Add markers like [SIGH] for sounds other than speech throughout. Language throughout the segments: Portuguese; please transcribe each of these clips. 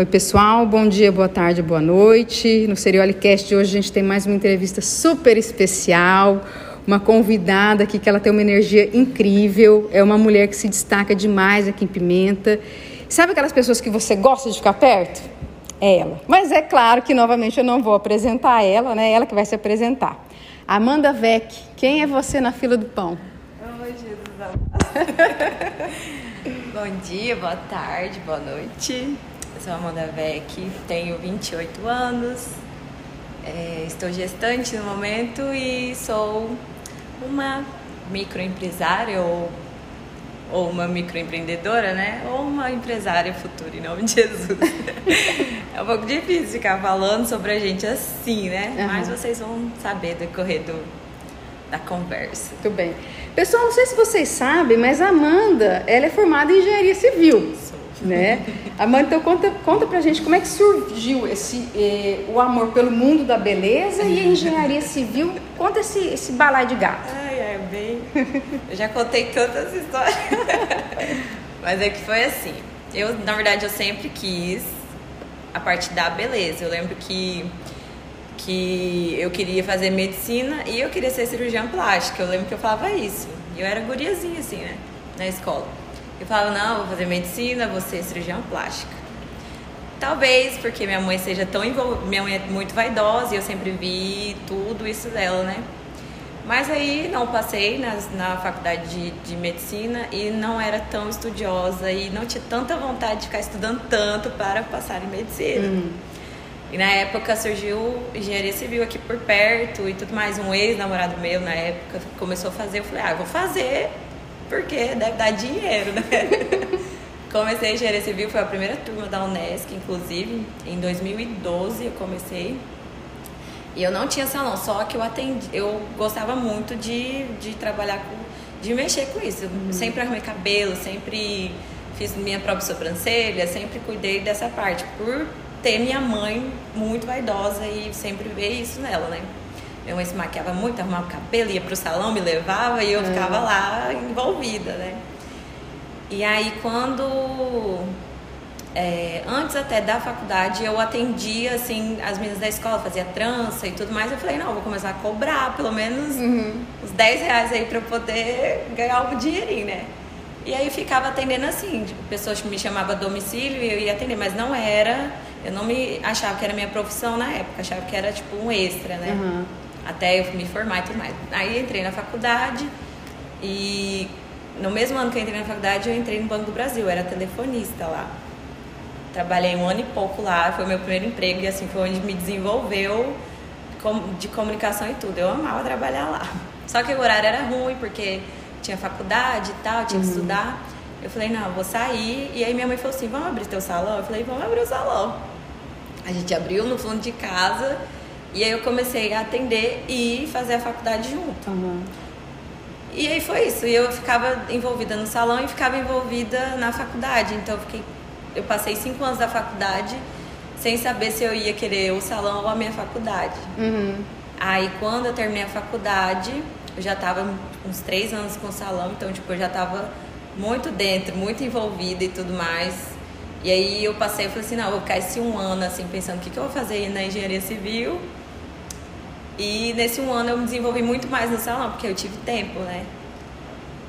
Oi, pessoal, bom dia, boa tarde, boa noite. No Seriolicast de hoje a gente tem mais uma entrevista super especial. Uma convidada aqui que ela tem uma energia incrível, é uma mulher que se destaca demais aqui em Pimenta. Sabe aquelas pessoas que você gosta de ficar perto? É ela. Mas é claro que novamente eu não vou apresentar ela, né? Ela que vai se apresentar. Amanda Vec, quem é você na fila do pão? Oi, Jesus. [LAUGHS] Bom dia, boa tarde, boa noite. Sou Amanda Vec, tenho 28 anos, é, estou gestante no momento e sou uma microempresária ou, ou uma microempreendedora, né? Ou uma empresária futura, em nome de Jesus. [LAUGHS] é um pouco difícil ficar falando sobre a gente assim, né? Uhum. Mas vocês vão saber decorrer do, da conversa. Muito bem. Pessoal, não sei se vocês sabem, mas a Amanda, ela é formada em engenharia civil né? Amanda, então conta, conta pra gente como é que surgiu esse, eh, o amor pelo mundo da beleza e a engenharia civil. Conta esse, esse balai de gato. Ai, é bem. Eu já contei tantas histórias. [LAUGHS] Mas é que foi assim. Eu, na verdade, eu sempre quis a parte da beleza. Eu lembro que que eu queria fazer medicina e eu queria ser cirurgiã plástica. Eu lembro que eu falava isso. Eu era guriazinha assim, né, na escola. Eu falava, não, vou fazer medicina, vou ser cirurgião plástica. Talvez porque minha mãe seja tão envolvida, minha mãe é muito vaidosa e eu sempre vi tudo isso dela, né? Mas aí não passei na, na faculdade de, de medicina e não era tão estudiosa e não tinha tanta vontade de ficar estudando tanto para passar em medicina. Uhum. E na época surgiu engenharia civil aqui por perto e tudo mais. Um ex-namorado meu na época começou a fazer. Eu falei, ah, eu vou fazer porque deve dar dinheiro, né? [LAUGHS] comecei engenharia civil, foi a primeira turma da Unesc, inclusive, em 2012 eu comecei. E eu não tinha salão, só que eu atendi, eu gostava muito de, de trabalhar com, de mexer com isso. Uhum. Sempre arrumei cabelo, sempre fiz minha própria sobrancelha, sempre cuidei dessa parte, por ter minha mãe muito vaidosa e sempre ver isso nela, né? Minha mãe se maquiava muito, arrumava o cabelo, ia pro salão, me levava e eu ficava é. lá envolvida, né? E aí quando. É, antes até da faculdade eu atendia assim as meninas da escola, fazia trança e tudo mais. Eu falei, não, vou começar a cobrar pelo menos uhum. uns 10 reais aí pra eu poder ganhar algum dinheirinho, né? E aí ficava atendendo assim, pessoas me chamavam a domicílio e eu ia atender, mas não era, eu não me achava que era minha profissão na época, achava que era tipo um extra, né? Uhum até eu me formar e tudo mais. Aí entrei na faculdade e no mesmo ano que eu entrei na faculdade eu entrei no Banco do Brasil, era telefonista lá. Trabalhei um ano e pouco lá, foi meu primeiro emprego e assim foi onde me desenvolveu de comunicação e tudo. Eu amava trabalhar lá. Só que o horário era ruim porque tinha faculdade e tal, tinha que uhum. estudar. Eu falei, não, eu vou sair. E aí minha mãe falou assim, vamos abrir teu salão? Eu falei, vamos abrir o salão. A gente abriu no fundo de casa e aí eu comecei a atender e fazer a faculdade junto. Uhum. E aí foi isso. E eu ficava envolvida no salão e ficava envolvida na faculdade. Então eu fiquei, eu passei cinco anos da faculdade sem saber se eu ia querer o salão ou a minha faculdade. Uhum. Aí quando eu terminei a faculdade, eu já estava uns três anos com o salão, então tipo eu já estava muito dentro, muito envolvida e tudo mais. E aí eu passei e falei assim, não, eu vou ficar esse um ano assim pensando o que, que eu vou fazer na engenharia civil e nesse um ano eu me desenvolvi muito mais no salão, porque eu tive tempo, né?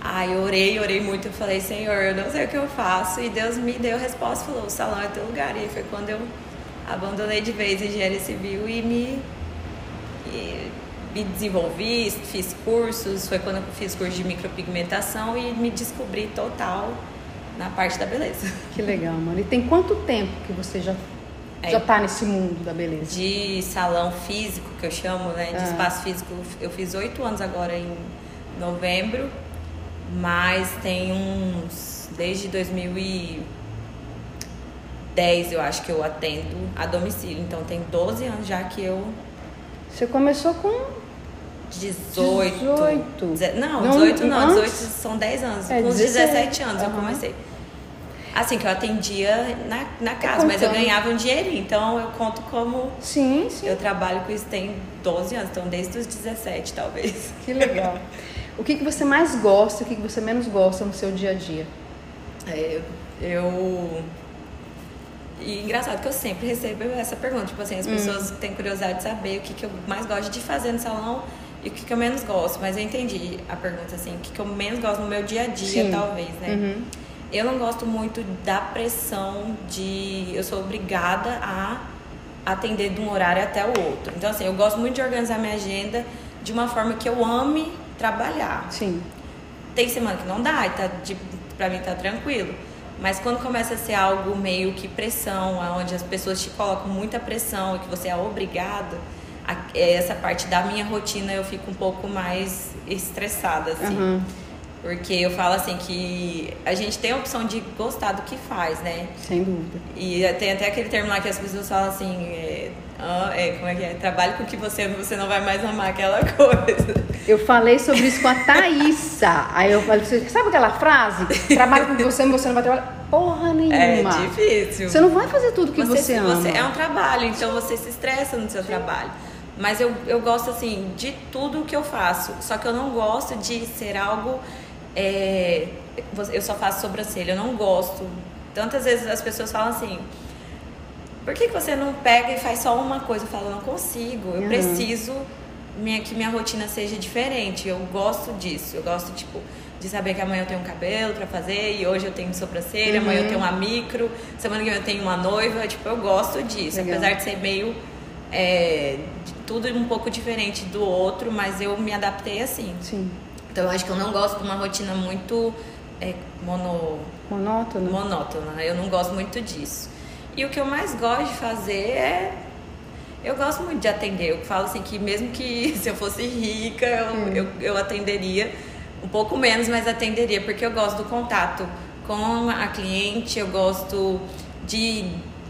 Aí eu orei, orei muito, eu falei, Senhor, eu não sei o que eu faço. E Deus me deu a resposta, falou, o salão é teu lugar. E foi quando eu abandonei de vez engenharia civil e me, e me desenvolvi, fiz cursos. Foi quando eu fiz curso de micropigmentação e me descobri total na parte da beleza. Que legal, mano. E tem quanto tempo que você já já tá nesse mundo da beleza? De salão físico, que eu chamo, né? De ah. espaço físico, eu fiz oito anos agora em novembro, mas tem uns. Desde 2010 eu acho que eu atendo a domicílio. Então tem 12 anos já que eu. Você começou com 18. 18. Não, 18 não, 18 são 10 anos. É, com 17 anos uhum. eu comecei. Assim, que eu atendia na, na casa, mas eu ganhava um dinheirinho. Então eu conto como. Sim, sim. Eu trabalho com isso tem 12 anos, então desde os 17, talvez. Que legal. o que, que você mais gosta e o que, que você menos gosta no seu dia a dia? É, eu. E engraçado que eu sempre recebo essa pergunta. Tipo assim, as hum. pessoas têm curiosidade de saber o que, que eu mais gosto de fazer no salão e o que, que eu menos gosto. Mas eu entendi a pergunta, assim, o que, que eu menos gosto no meu dia a dia, Sim. talvez, né? Uhum. Eu não gosto muito da pressão de eu sou obrigada a atender de um horário até o outro. Então, assim, eu gosto muito de organizar minha agenda de uma forma que eu ame trabalhar. Sim. Tem semana que não dá, e tá, de, pra mim tá tranquilo. Mas quando começa a ser algo meio que pressão, onde as pessoas te colocam muita pressão e que você é obrigado, a, é, essa parte da minha rotina eu fico um pouco mais estressada, assim. Uhum. Porque eu falo assim que a gente tem a opção de gostar do que faz, né? Sem dúvida. E tem até aquele termo lá que as pessoas falam assim, é, ah, é, como é que é? Trabalhe com o que você você não vai mais amar aquela [LAUGHS] coisa. Eu falei sobre isso com a Thaísa. Aí eu falei, sabe aquela frase? Trabalhe com o que você ama, você não vai trabalhar porra nenhuma. É difícil. Você não vai fazer tudo que você, você ama. Você, é um trabalho, então você se estressa no seu Sim. trabalho. Mas eu, eu gosto, assim, de tudo que eu faço. Só que eu não gosto de ser algo é, eu só faço sobrancelha, eu não gosto. Tantas vezes as pessoas falam assim, por que, que você não pega e faz só uma coisa? Eu falo, eu não consigo, eu uhum. preciso minha, que minha rotina seja diferente. Eu gosto disso, eu gosto, tipo, de saber que amanhã eu tenho um cabelo para fazer e hoje eu tenho sobrancelha, uhum. amanhã eu tenho uma micro, semana que vem eu tenho uma noiva, tipo, eu gosto disso, Legal. apesar de ser meio é, de tudo um pouco diferente do outro, mas eu me adaptei assim. Sim. Então eu acho que eu não gosto de uma rotina muito é, mono... monótona. monótona. Eu não gosto muito disso. E o que eu mais gosto de fazer é. Eu gosto muito de atender. Eu falo assim que mesmo que [LAUGHS] se eu fosse rica, eu, hum. eu, eu atenderia um pouco menos, mas atenderia, porque eu gosto do contato com a cliente, eu gosto de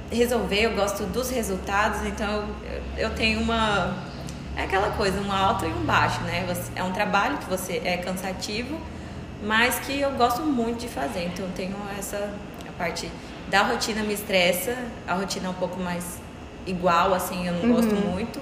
resolver, eu gosto dos resultados, então eu, eu tenho uma é aquela coisa, um alto e um baixo, né? é um trabalho que você é cansativo, mas que eu gosto muito de fazer. Então eu tenho essa a parte da rotina me estressa, a rotina é um pouco mais igual, assim, eu não uhum. gosto muito.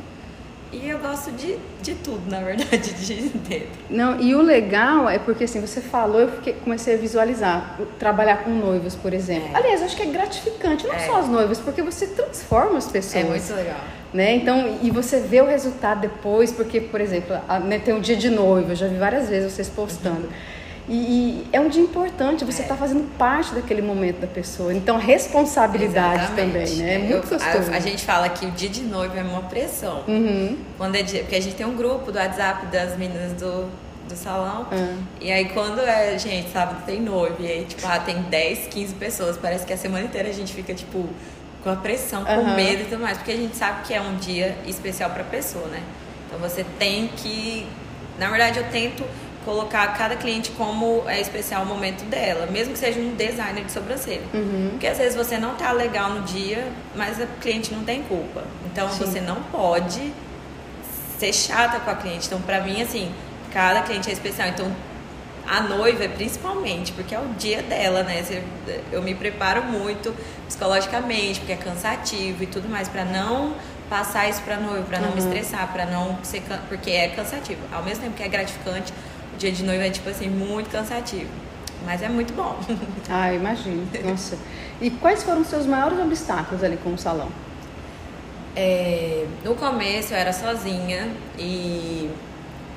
E eu gosto de, de tudo, na verdade, de dentro. Não, e o legal é porque assim, você falou, eu fiquei, comecei a visualizar, trabalhar com noivos, por exemplo. É. Aliás, eu acho que é gratificante, não é. só as noivas, porque você transforma as pessoas. É muito legal. Né? Então, e você vê o resultado depois, porque, por exemplo, a, né, tem um dia de noiva, eu já vi várias vezes vocês postando. Uhum. E, é um dia importante, você está é. fazendo parte daquele momento da pessoa. Então, responsabilidade Exatamente. também, né? É muito gostoso. A, a, gente fala que o dia de noiva é uma pressão. Uhum. Quando é dia, porque a gente tem um grupo do WhatsApp das meninas do, do salão. Uhum. E aí, quando é, gente, sábado tem noiva, e aí, tipo, ah, tem 10, 15 pessoas. Parece que a semana inteira a gente fica, tipo, com a pressão, com uhum. medo e tudo mais. Porque a gente sabe que é um dia especial para a pessoa, né? Então, você tem que. Na verdade, eu tento colocar cada cliente como é especial o momento dela, mesmo que seja um designer de sobrancelha. Uhum. Porque às vezes você não tá legal no dia, mas a cliente não tem culpa. Então Sim. você não pode ser chata com a cliente. Então, pra mim, assim, cada cliente é especial. Então, a noiva, principalmente, porque é o dia dela, né? Eu me preparo muito psicologicamente, porque é cansativo e tudo mais, para não passar isso pra noiva, para não uhum. me estressar, para não ser. Porque é cansativo. Ao mesmo tempo que é gratificante, dia de noiva é, tipo assim, muito cansativo. Mas é muito bom. [LAUGHS] Ah, imagino. Nossa. E quais foram os seus maiores obstáculos ali com o salão? É, no começo eu era sozinha e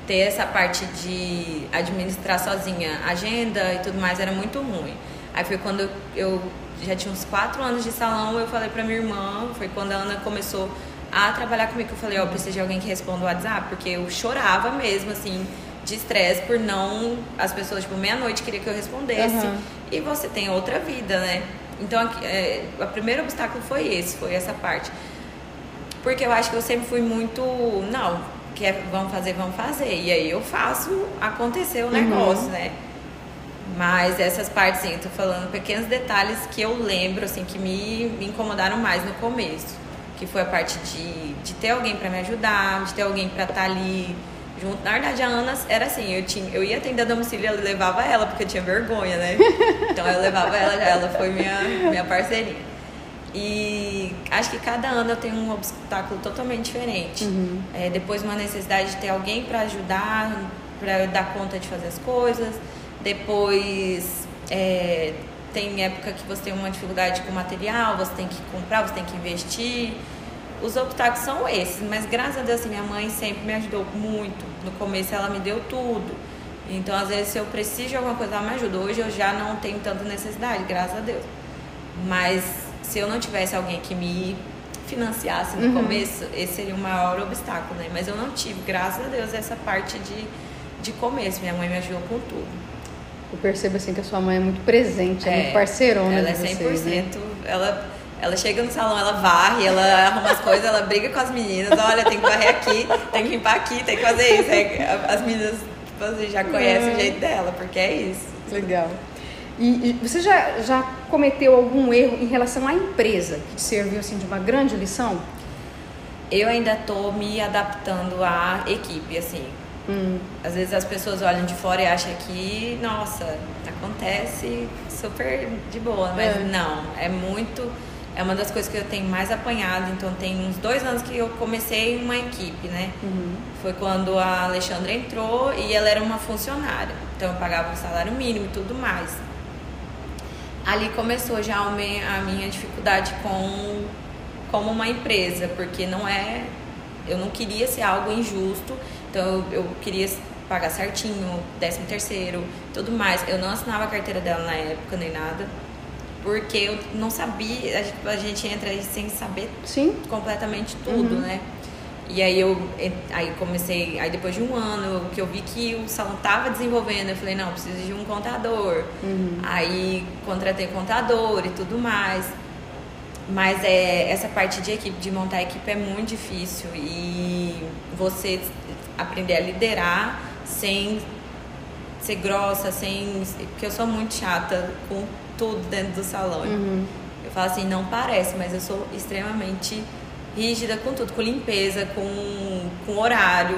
ter essa parte de administrar sozinha agenda e tudo mais era muito ruim. Aí foi quando eu já tinha uns quatro anos de salão, eu falei pra minha irmã, foi quando a Ana começou a trabalhar comigo, eu falei, ó, oh, preciso de alguém que responda o WhatsApp, porque eu chorava mesmo, assim, de estresse por não. As pessoas, tipo, meia-noite queria que eu respondesse. Uhum. E você tem outra vida, né? Então, é, o primeiro obstáculo foi esse, foi essa parte. Porque eu acho que eu sempre fui muito. Não, quer, vamos fazer, vamos fazer. E aí eu faço acontecer o uhum. negócio, uhum. né? Mas essas partes, assim, eu tô falando pequenos detalhes que eu lembro, assim, que me, me incomodaram mais no começo. Que foi a parte de, de ter alguém para me ajudar, de ter alguém para estar tá ali junto. Na verdade, a Ana era assim, eu, tinha, eu ia atender a domicílio e levava ela, porque eu tinha vergonha, né? Então eu levava ela, ela foi minha, minha parceirinha. E acho que cada ano eu tenho um obstáculo totalmente diferente. Uhum. É, depois uma necessidade de ter alguém para ajudar, para dar conta de fazer as coisas. Depois é, tem época que você tem uma dificuldade com material, você tem que comprar, você tem que investir. Os obstáculos são esses, mas graças a Deus, assim, minha mãe sempre me ajudou muito. No começo ela me deu tudo. Então, às vezes, se eu preciso de alguma coisa, ela me ajuda. Hoje eu já não tenho tanta necessidade, graças a Deus. Mas se eu não tivesse alguém que me financiasse no uhum. começo, esse seria o maior obstáculo, né? Mas eu não tive, graças a Deus, essa parte de, de começo. Minha mãe me ajudou com tudo. Eu percebo assim que a sua mãe é muito presente, é, é muito parceirona ela é 100%, vocês, né? ela ela chega no salão, ela varre, ela arruma as coisas, ela briga com as meninas, olha, tem que varrer aqui, tem que limpar aqui, tem que fazer isso. As meninas, tipo assim, já conhecem é. o jeito dela, porque é isso. Legal. E, e, você já, já cometeu algum erro em relação à empresa que te serviu assim de uma grande lição? Eu ainda estou me adaptando à equipe, assim. Hum. Às vezes as pessoas olham de fora e acham que, nossa, acontece super de boa, mas é. não, é muito. É uma das coisas que eu tenho mais apanhado. Então, tem uns dois anos que eu comecei uma equipe, né? Uhum. Foi quando a Alexandra entrou e ela era uma funcionária. Então, eu pagava um salário mínimo e tudo mais ali começou já a minha dificuldade com como uma empresa, porque não é eu não queria ser algo injusto, então eu, eu queria pagar certinho, décimo terceiro, tudo mais. Eu não assinava a carteira dela na época nem nada, porque eu não sabia, a gente, entra aí sem saber Sim. completamente tudo, uhum. né? E aí eu aí comecei, aí depois de um ano que eu vi que o salão tava desenvolvendo, eu falei, não, preciso de um contador. Uhum. Aí contratei contador e tudo mais. Mas é, essa parte de equipe, de montar a equipe é muito difícil e você aprender a liderar sem ser grossa, sem. Porque eu sou muito chata com tudo dentro do salão. Uhum. Eu falo assim, não parece, mas eu sou extremamente rígida com tudo, com limpeza, com, com horário,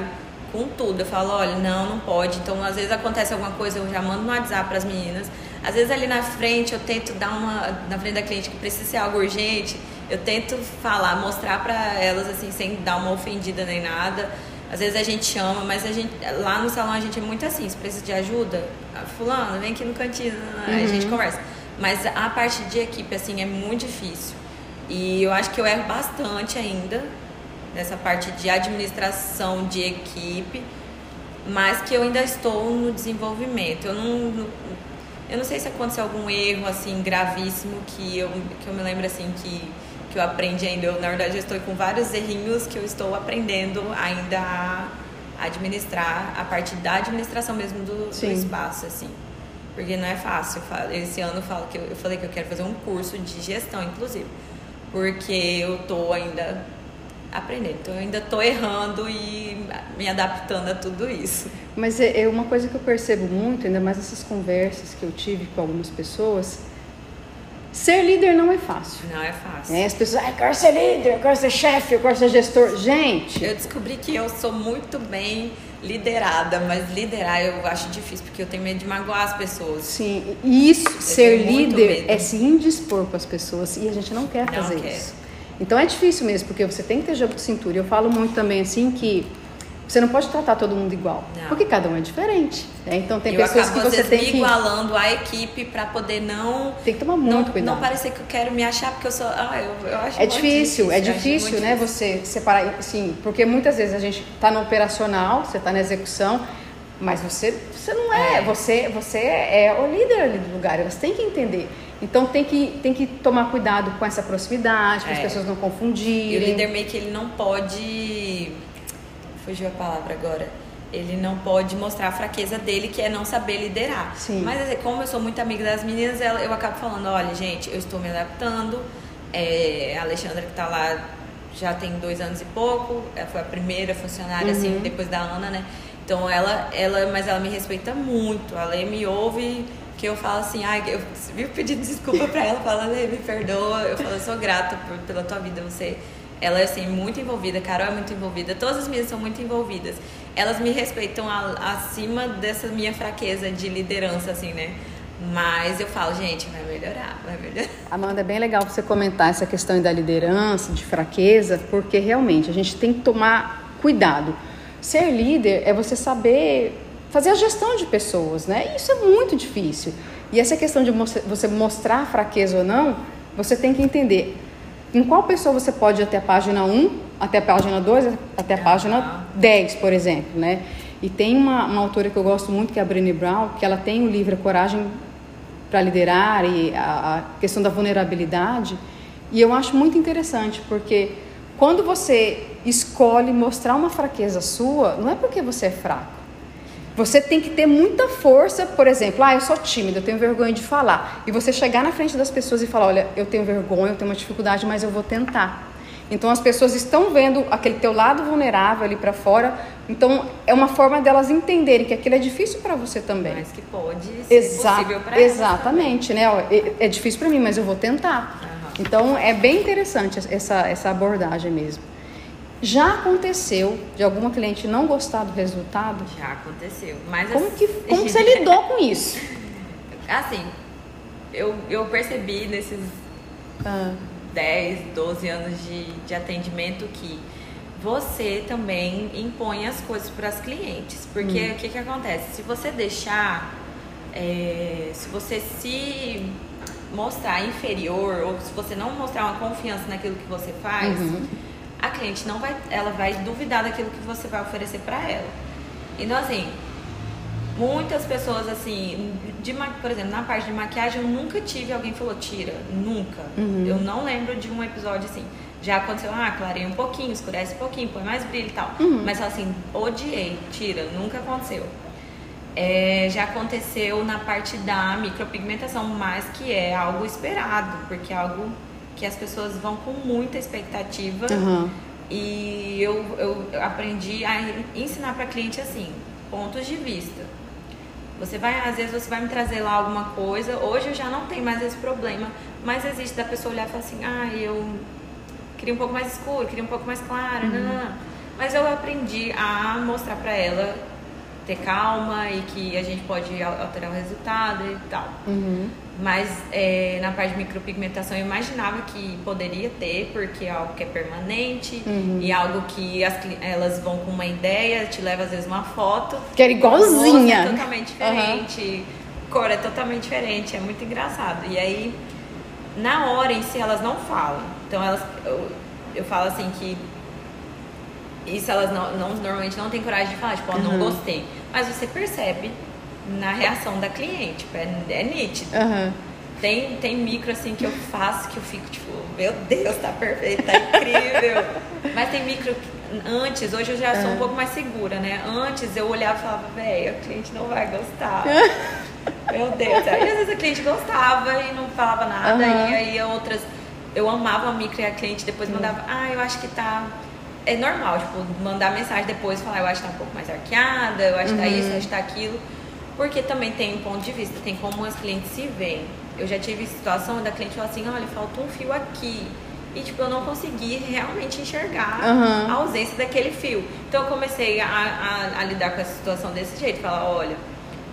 com tudo. Eu falo, olha, não, não pode. Então, às vezes acontece alguma coisa, eu já mando no WhatsApp para as meninas. Às vezes ali na frente eu tento dar uma na frente da cliente que precisa ser algo urgente, eu tento falar, mostrar para elas assim sem dar uma ofendida nem nada. Às vezes a gente chama, mas a gente lá no salão a gente é muito assim, se precisa de ajuda, ah, fulano, vem aqui no cantinho, uhum. a gente conversa. Mas a parte de equipe assim é muito difícil. E eu acho que eu erro bastante ainda nessa parte de administração de equipe, mas que eu ainda estou no desenvolvimento. Eu não, eu não sei se aconteceu algum erro assim gravíssimo que eu, que eu me lembro assim que, que eu aprendi ainda. Eu, na verdade, eu estou com vários errinhos que eu estou aprendendo ainda a administrar a parte da administração mesmo do, do espaço assim. Porque não é fácil. Esse ano eu, falo que eu, eu falei que eu quero fazer um curso de gestão, inclusive porque eu tô ainda aprendendo, então eu ainda tô errando e me adaptando a tudo isso. Mas é, é uma coisa que eu percebo muito, ainda mais nessas conversas que eu tive com algumas pessoas, Ser líder não é fácil. Não é fácil. É, as pessoas, ah, eu quero ser líder, eu quero ser chefe, eu quero ser gestor. Gente. Eu descobri que eu sou muito bem liderada, mas liderar eu acho difícil porque eu tenho medo de magoar as pessoas. Sim, e isso, eu ser líder é se indispor com as pessoas e a gente não quer fazer não isso. Então é difícil mesmo, porque você tem que ter jogo de cintura. Eu falo muito também assim que você não pode tratar todo mundo igual, não. porque cada um é diferente. Né? Então tem eu pessoas que você tem que igualando a equipe para poder não tem que tomar muito não, cuidado. Não parecer que eu quero me achar porque eu sou, ah, eu, eu acho é difícil, é difícil, né? Você separar, sim, porque muitas vezes a gente está no operacional, você está na execução, mas você você não é, é, você você é o líder ali do lugar. Você tem que entender. Então tem que, tem que tomar cuidado com essa proximidade, para é. as pessoas não confundirem. E o líder meio que ele não pode fugiu a palavra agora. Ele não pode mostrar a fraqueza dele, que é não saber liderar. Sim. Mas assim, como eu sou muito amiga das meninas, eu acabo falando, olha, gente, eu estou me adaptando. É, a Alexandra que está lá já tem dois anos e pouco, ela foi a primeira funcionária, assim, uhum. assim, depois da Ana, né? Então ela, ela, mas ela me respeita muito. Ela me ouve que eu falo assim, ai, eu vivo pedindo desculpa [LAUGHS] para ela, falando, me perdoa. Eu falo, eu sou grata por, pela tua vida, você ela é assim, muito envolvida, Carol é muito envolvida, todas as minhas são muito envolvidas. Elas me respeitam a, acima dessa minha fraqueza de liderança, assim, né? Mas eu falo, gente, vai melhorar, vai melhorar. [LAUGHS] Amanda, é bem legal você comentar essa questão da liderança, de fraqueza, porque realmente a gente tem que tomar cuidado. Ser líder é você saber fazer a gestão de pessoas, né? E isso é muito difícil. E essa questão de você mostrar fraqueza ou não, você tem que entender em qual pessoa você pode ir até a página 1, até a página 2, até a página 10, por exemplo, né? E tem uma, uma autora que eu gosto muito, que é a Brené Brown, que ela tem o livro Coragem para Liderar e a, a questão da vulnerabilidade. E eu acho muito interessante, porque quando você escolhe mostrar uma fraqueza sua, não é porque você é fraco. Você tem que ter muita força, por exemplo, ah, eu sou tímida, eu tenho vergonha de falar. E você chegar na frente das pessoas e falar, olha, eu tenho vergonha, eu tenho uma dificuldade, mas eu vou tentar. Então as pessoas estão vendo aquele teu lado vulnerável ali para fora. Então é uma forma delas entenderem que aquilo é difícil para você também. Mas que pode ser Exa possível para Exatamente, né? É, é difícil para mim, mas eu vou tentar. Uhum. Então é bem interessante essa, essa abordagem mesmo. Já aconteceu de alguma cliente não gostar do resultado? Já aconteceu. Mas como que como você [LAUGHS] lidou com isso? Assim, eu, eu percebi nesses ah. 10, 12 anos de, de atendimento que você também impõe as coisas para as clientes. Porque hum. o que, que acontece? Se você deixar, é, se você se mostrar inferior ou se você não mostrar uma confiança naquilo que você faz, uhum. A cliente não vai, ela vai duvidar daquilo que você vai oferecer para ela. Então assim, muitas pessoas assim, de, por exemplo, na parte de maquiagem eu nunca tive alguém que falou tira, nunca. Uhum. Eu não lembro de um episódio assim. Já aconteceu, ah, clareia um pouquinho, escurece um pouquinho, põe mais brilho e tal. Uhum. Mas assim, odiei, tira, nunca aconteceu. É, já aconteceu na parte da micropigmentação, mas que é algo esperado, porque é algo que as pessoas vão com muita expectativa. Uhum. E eu, eu aprendi a ensinar para cliente assim, pontos de vista. Você vai, às vezes você vai me trazer lá alguma coisa. Hoje eu já não tenho mais esse problema, mas existe da pessoa olhar e falar assim: "Ah, eu queria um pouco mais escuro, queria um pouco mais claro". Uhum. Não, não, não. Mas eu aprendi a mostrar para ela ter calma e que a gente pode alterar o resultado e tal. Uhum. Mas é, na parte de micropigmentação eu imaginava que poderia ter, porque é algo que é permanente uhum. e algo que as, elas vão com uma ideia, te leva às vezes uma foto. Que era igualzinha. É totalmente diferente, uhum. cor é totalmente diferente, é muito engraçado. E aí, na hora em si, elas não falam. Então elas. Eu, eu falo assim que isso elas não, não, normalmente não têm coragem de falar, tipo, oh, não uhum. gostei. Mas você percebe na reação da cliente, tipo, é, é nítido. Uhum. Tem, tem micro assim que eu faço que eu fico tipo, meu Deus, tá perfeito, tá incrível. [LAUGHS] Mas tem micro que antes, hoje eu já sou um pouco mais segura, né? Antes eu olhava e falava, velho, a cliente não vai gostar. [LAUGHS] meu Deus. Aí às vezes a cliente gostava e não falava nada, uhum. e aí outras. Eu amava a micro e a cliente depois mandava, ah, eu acho que tá é normal, tipo, mandar mensagem depois falar, eu acho que tá um pouco mais arqueada, eu acho que tá isso, eu acho que tá aquilo. Porque também tem um ponto de vista, tem como as clientes se veem. Eu já tive situação da cliente falar assim, olha, falta um fio aqui. E, tipo, eu não consegui realmente enxergar uhum. a ausência daquele fio. Então, eu comecei a, a, a, lidar com essa situação desse jeito. Falar, olha,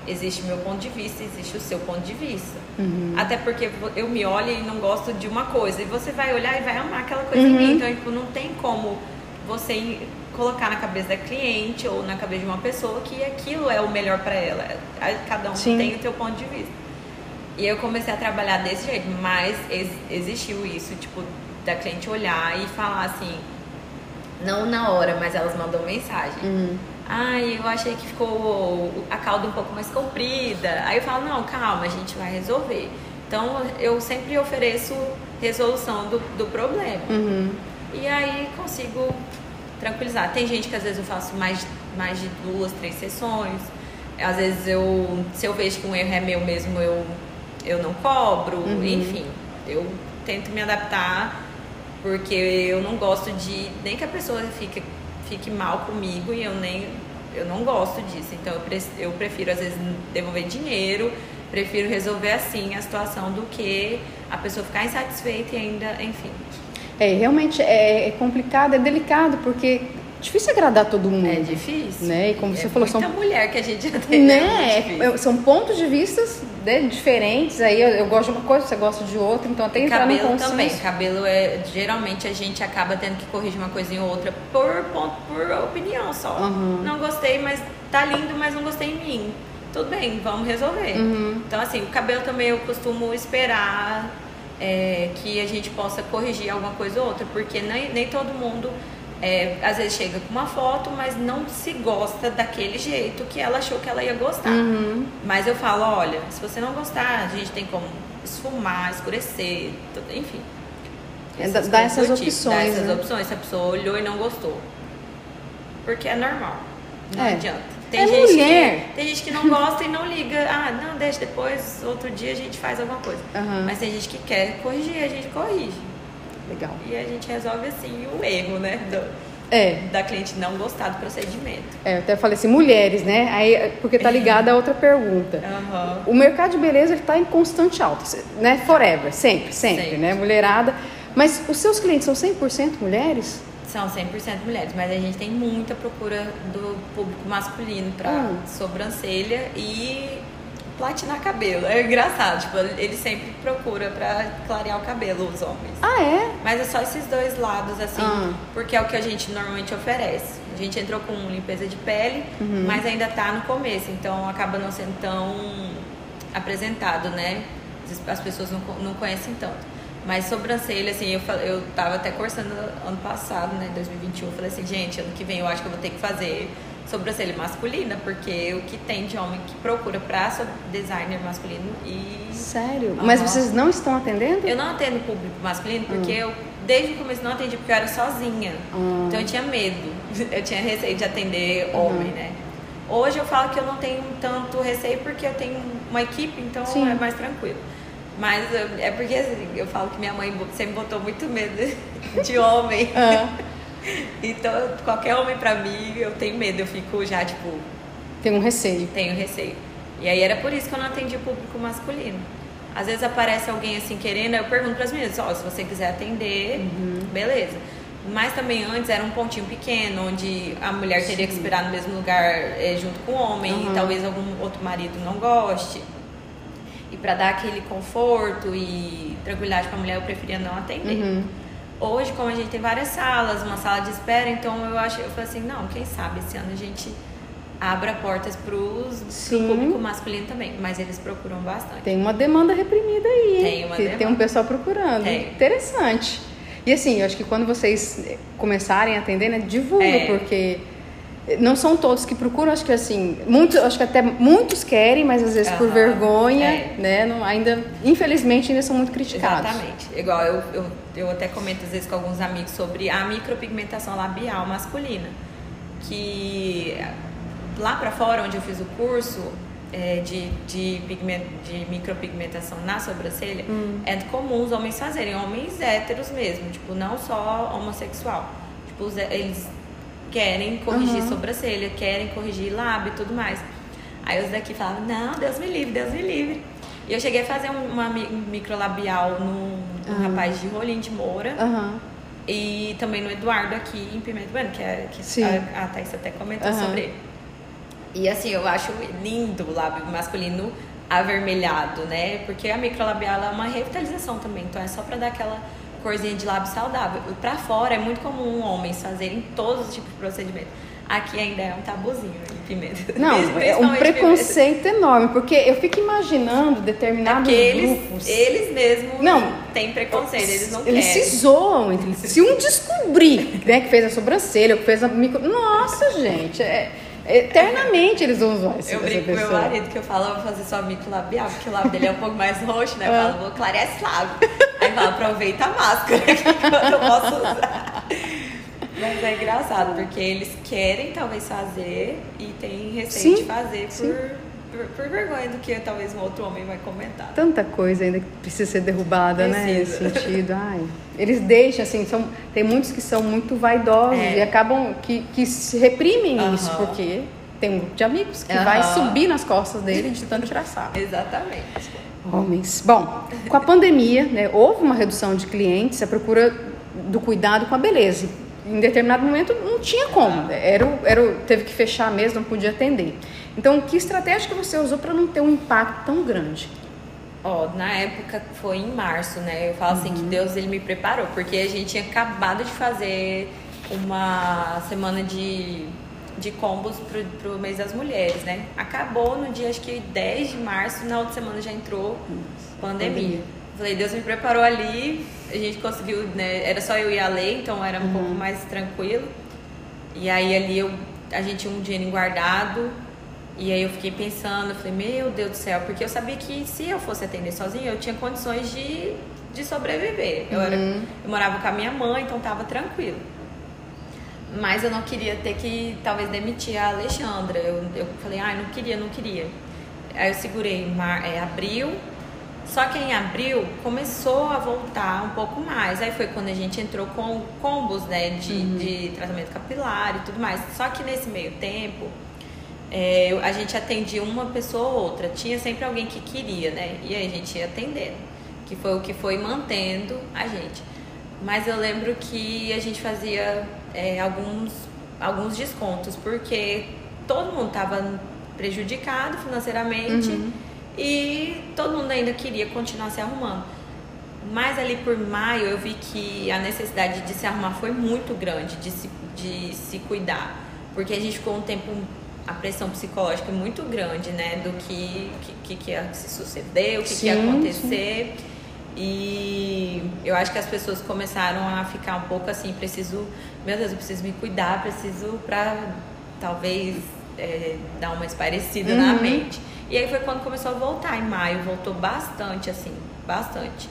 existe o meu ponto de vista, existe o seu ponto de vista. Uhum. Até porque eu me olho e não gosto de uma coisa. E você vai olhar e vai amar aquela coisa uhum. em mim. Então, tipo, não tem como você colocar na cabeça da cliente ou na cabeça de uma pessoa que aquilo é o melhor para ela. Cada um Sim. tem o seu ponto de vista. E eu comecei a trabalhar desse jeito, mas ex existiu isso, tipo, da cliente olhar e falar assim, não na hora, mas elas mandam mensagem. Uhum. Ai, eu achei que ficou a cauda um pouco mais comprida. Aí eu falo, não, calma, a gente vai resolver. Então eu sempre ofereço resolução do, do problema. Uhum. E aí consigo tranquilizar. Tem gente que às vezes eu faço mais, mais de duas, três sessões. Às vezes eu, se eu vejo que um erro é meu mesmo, eu, eu não cobro. Uhum. Enfim, eu tento me adaptar porque eu não gosto de nem que a pessoa fique, fique mal comigo e eu nem eu não gosto disso. Então eu, pre, eu prefiro às vezes devolver dinheiro, prefiro resolver assim a situação do que a pessoa ficar insatisfeita e ainda, enfim, é, realmente é, é complicado, é delicado, porque difícil agradar todo mundo. É difícil. Né? E como é você falou, muita são mulher que a gente já tem. né? É, são pontos de vista né, diferentes. Aí eu, eu, gosto de uma coisa, você gosta de outra, então até entrar cabelo no consenso. também. Cabelo é geralmente a gente acaba tendo que corrigir uma coisinha ou outra por ponto, por opinião só. Uhum. Não gostei, mas tá lindo, mas não gostei em mim. Tudo bem, vamos resolver. Uhum. Então assim, o cabelo também eu costumo esperar é, que a gente possa corrigir alguma coisa ou outra, porque nem, nem todo mundo é, às vezes chega com uma foto, mas não se gosta daquele jeito que ela achou que ela ia gostar. Uhum. Mas eu falo, olha, se você não gostar, a gente tem como esfumar, escurecer, tudo, enfim. É, dá- dá essas opções, Dá essas né? opções, se a pessoa olhou e não gostou. Porque é normal. Não É. adianta. É gente mulher. Que, tem gente que não gosta e não liga. Ah, não, deixa depois, outro dia a gente faz alguma coisa. Aham. Mas tem gente que quer corrigir, a gente corrige. Legal. E a gente resolve assim o erro, né? do- É, da cliente não gostar do procedimento. é, eu até falei assim, mulheres, né? Aí, porque tá ligada a outra pergunta. Aham. O mercado de beleza ele está em constante alta, né? Forever, sempre, sempre, Sempre. né? Mulherada. Mas os seus clientes são 100% mulheres? São 100% mulheres, mas a gente tem muita procura do público masculino para Hum. sobrancelha e platinar cabelo. É engraçado, tipo, ele sempre procura para clarear o cabelo, os homens. Ah, é? Mas é só esses dois lados, assim, Ah. porque é o que a gente normalmente oferece. A gente entrou com limpeza de pele, Uhum. mas ainda tá no começo, então acaba não sendo tão apresentado, né? As pessoas não, não conhecem tanto. Mas sobrancelha, assim, eu, eu tava até cursando ano passado, né, 2021, eu falei assim, gente, ano que vem eu acho que eu vou ter que fazer sobrancelha masculina, porque o que tem de homem que procura pra designer masculino e Sério? Mas Aham. vocês não estão atendendo? eu não atendo público masculino porque eu, desde o começo, não atendi porque eu era sozinha. Hum. Então eu tinha medo. [LAUGHS] Eu tinha receio de atender homem, né? Hoje eu falo que eu não tenho tanto receio porque eu tenho uma equipe, então Sim. é mais tranquilo. Mas é porque assim, eu falo que minha mãe sempre botou muito medo [LAUGHS] de homem. Ah, [LAUGHS] Então, qualquer homem pra mim, eu tenho medo. Eu fico já, tipo, tem um receio. tenho receio. E aí era por isso que eu não atendi o público masculino. Às vezes aparece alguém assim querendo, eu pergunto para as meninas, ó, se você quiser atender, beleza. Mas também antes era um pontinho pequeno, onde a mulher teria que esperar no mesmo lugar eh, junto com o homem, Uhum. e talvez algum outro marido não goste. E para dar aquele conforto e tranquilidade para a mulher, eu preferia não atender. Uhum. Hoje, como a gente tem várias salas, uma sala de espera, então eu acho, eu falei assim, não, quem sabe esse ano a gente abra portas para o público masculino também, mas eles procuram bastante. Tem uma demanda reprimida aí? Tem uma Que Tem demanda. um pessoal procurando. Tem. Interessante. E assim, eu acho que quando vocês começarem a atender, né, divulga, É. porque não são todos que procuram, acho que assim, muitos, acho que até muitos querem, mas às vezes por Aham, vergonha, é. né, não, ainda, infelizmente, ainda são muito criticados. Exatamente. Igual eu, eu, eu até comento às vezes com alguns amigos sobre a micropigmentação labial masculina. Que lá pra fora, onde eu fiz o curso é, de, de, pigment, de micropigmentação na sobrancelha, é comum os homens fazerem, homens héteros mesmo, tipo, não só homossexual. Tipo, eles querem corrigir Uhum. sobrancelha, querem corrigir lábio e tudo mais. Aí os daqui falavam, não, Deus me livre, Deus me livre. E eu cheguei a fazer um- uma mi- microlabial num, num Ah. rapaz de Rolim de Moura Aham. e também no Eduardo aqui em Pimenta Bueno, que, é, que a, a Thaís até comentou Aham. sobre ele. E assim, eu acho lindo o lábio masculino avermelhado, né? Porque a microlabial é uma revitalização também, então é só pra dar aquela corzinha de lábio saudável. Pra fora é muito comum homens fazerem todos os tipos de procedimento. Aqui ainda é um tabuzinho em pimenta. [LAUGHS] Não, é um Principalmente pimenta. preconceito enorme, porque eu fico imaginando É determinados porque eles, grupos. eles mesmos Não. têm preconceito, eles não Eles querem. se zoam entre eles. Se um descobrir né, que fez a sobrancelha, que fez a micro. Nossa, gente, é, eternamente eles vão zoar essa, Eu brinco com meu marido que eu falo, eu vou fazer só micro labial, porque o lábio dele é um pouco mais roxo, né? Eu Ah. falo, vou clarear esse lábio. Fala, aproveita a máscara que eu posso usar. Mas é engraçado, porque eles querem talvez fazer e têm receio Sim, de fazer por, por, por vergonha do que talvez um outro homem vai comentar. Tanta coisa ainda que precisa ser derrubada, né? Nesse Precisa. sentido. Ai, eles deixam, assim, são, tem muitos que são muito vaidosos É. e acabam que, que se reprimem isso, porque tem um grupo de amigos que vai subir nas costas dele de tanto tirar sarro. Exatamente. Homens. Bom, com a pandemia, né, houve uma redução de clientes, a procura do cuidado com a beleza. em determinado momento não tinha como, era, era, teve que fechar mesmo, não podia atender. Então, que estratégia que você usou para não ter um impacto tão grande? Ó, oh, na época foi em março, né? Eu falo uhum. assim que uhum. Deus ele me preparou, porque a gente tinha acabado de fazer uma semana de, de combos pro, pro mês das mulheres, né? Acabou no dia acho que 10 de março, na outra semana já entrou pandemia. pandemia. Falei, Deus me preparou ali, a gente conseguiu, né? Era só eu e a lei, então era um uhum. pouco mais tranquilo. E aí ali eu, a gente tinha um dinheiro guardado, e aí eu fiquei pensando, eu falei, meu Deus do céu, porque eu sabia que se eu fosse atender sozinha, eu tinha condições de, de sobreviver. Eu, era, uhum. eu morava com a minha mãe, então tava tranquilo. Mas eu não queria ter que, talvez, demitir a Alexandra. Eu, eu falei, ai, ah, não queria, não queria. Aí eu segurei mar, é, abril, só que em abril começou a voltar um pouco mais. Aí foi quando a gente entrou com combos, né, de, uhum. de tratamento capilar e tudo mais. Só que nesse meio tempo é, a gente atendia uma pessoa ou outra, tinha sempre alguém que queria, né? E aí a gente ia atendendo, que foi o que foi mantendo a gente. Mas eu lembro que a gente fazia é, alguns, alguns descontos, porque todo mundo estava prejudicado financeiramente uhum. e todo mundo ainda queria continuar se arrumando. Mas ali por maio eu vi que a necessidade de se arrumar foi muito grande, de se, de se cuidar. Porque a gente ficou um tempo a pressão psicológica é muito grande, né? Do que, que, que ia se suceder, o que, que ia acontecer. Sim. E eu acho que as pessoas começaram a ficar um pouco assim, preciso, meu Deus, eu preciso me cuidar, preciso pra talvez é, dar uma esparecida uhum. na mente. E aí foi quando começou a voltar, em maio, voltou bastante, assim, bastante.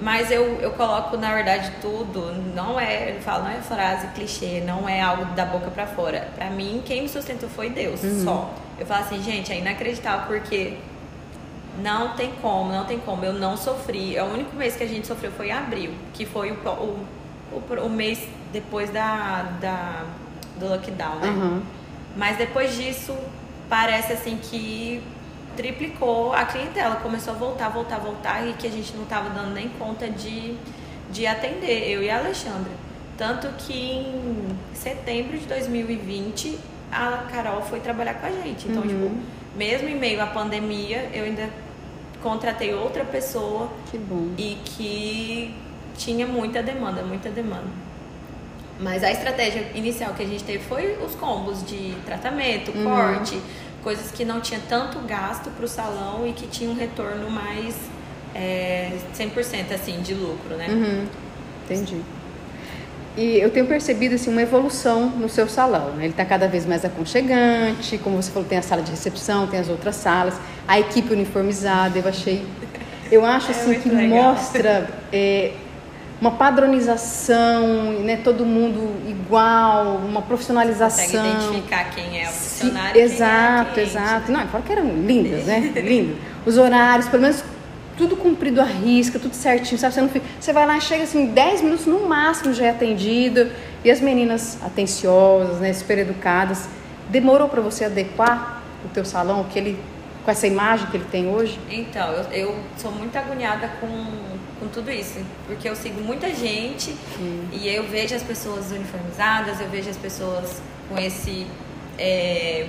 Mas eu, eu coloco, na verdade, tudo, não é, eu falo, não é frase clichê, não é algo da boca para fora. Para mim, quem me sustentou foi Deus, uhum. só. Eu falo assim, gente, é inacreditável porque não tem como, não tem como. Eu não sofri. O único mês que a gente sofreu foi abril, que foi o, o, o, o mês depois da, da, do lockdown, né? Uhum. Mas depois disso, parece assim que triplicou a clientela, começou a voltar, voltar, voltar e que a gente não estava dando nem conta de, de atender, eu e a Alexandra. Tanto que em setembro de 2020 a Carol foi trabalhar com a gente. Então, uhum. tipo, mesmo em meio à pandemia, eu ainda contratei outra pessoa que bom. e que tinha muita demanda, muita demanda. Mas a estratégia inicial que a gente teve foi os combos de tratamento, uhum. corte, coisas que não tinha tanto gasto para o salão e que tinha um retorno mais é, 100% assim de lucro, né? Uhum. Entendi. E eu tenho percebido assim, uma evolução no seu salão. Né? Ele está cada vez mais aconchegante, como você falou, tem a sala de recepção, tem as outras salas, a equipe uniformizada, eu achei. Eu acho é assim que legal. mostra é, uma padronização, né, todo mundo igual, uma profissionalização. Consegue identificar quem é o funcionário. Sim, exato, é exato. Não, fora que eram lindas, né? [LAUGHS] Lindo. Os horários, pelo menos tudo cumprido à risca, tudo certinho, sabe? Você, não fica, você vai lá, chega assim, 10 minutos no máximo já é atendido. E as meninas atenciosas, né, super educadas. Demorou para você adequar o teu salão, que ele com essa imagem que ele tem hoje? Então, eu, eu sou muito agoniada com, com tudo isso, porque eu sigo muita gente hum. e eu vejo as pessoas uniformizadas, eu vejo as pessoas com esse é,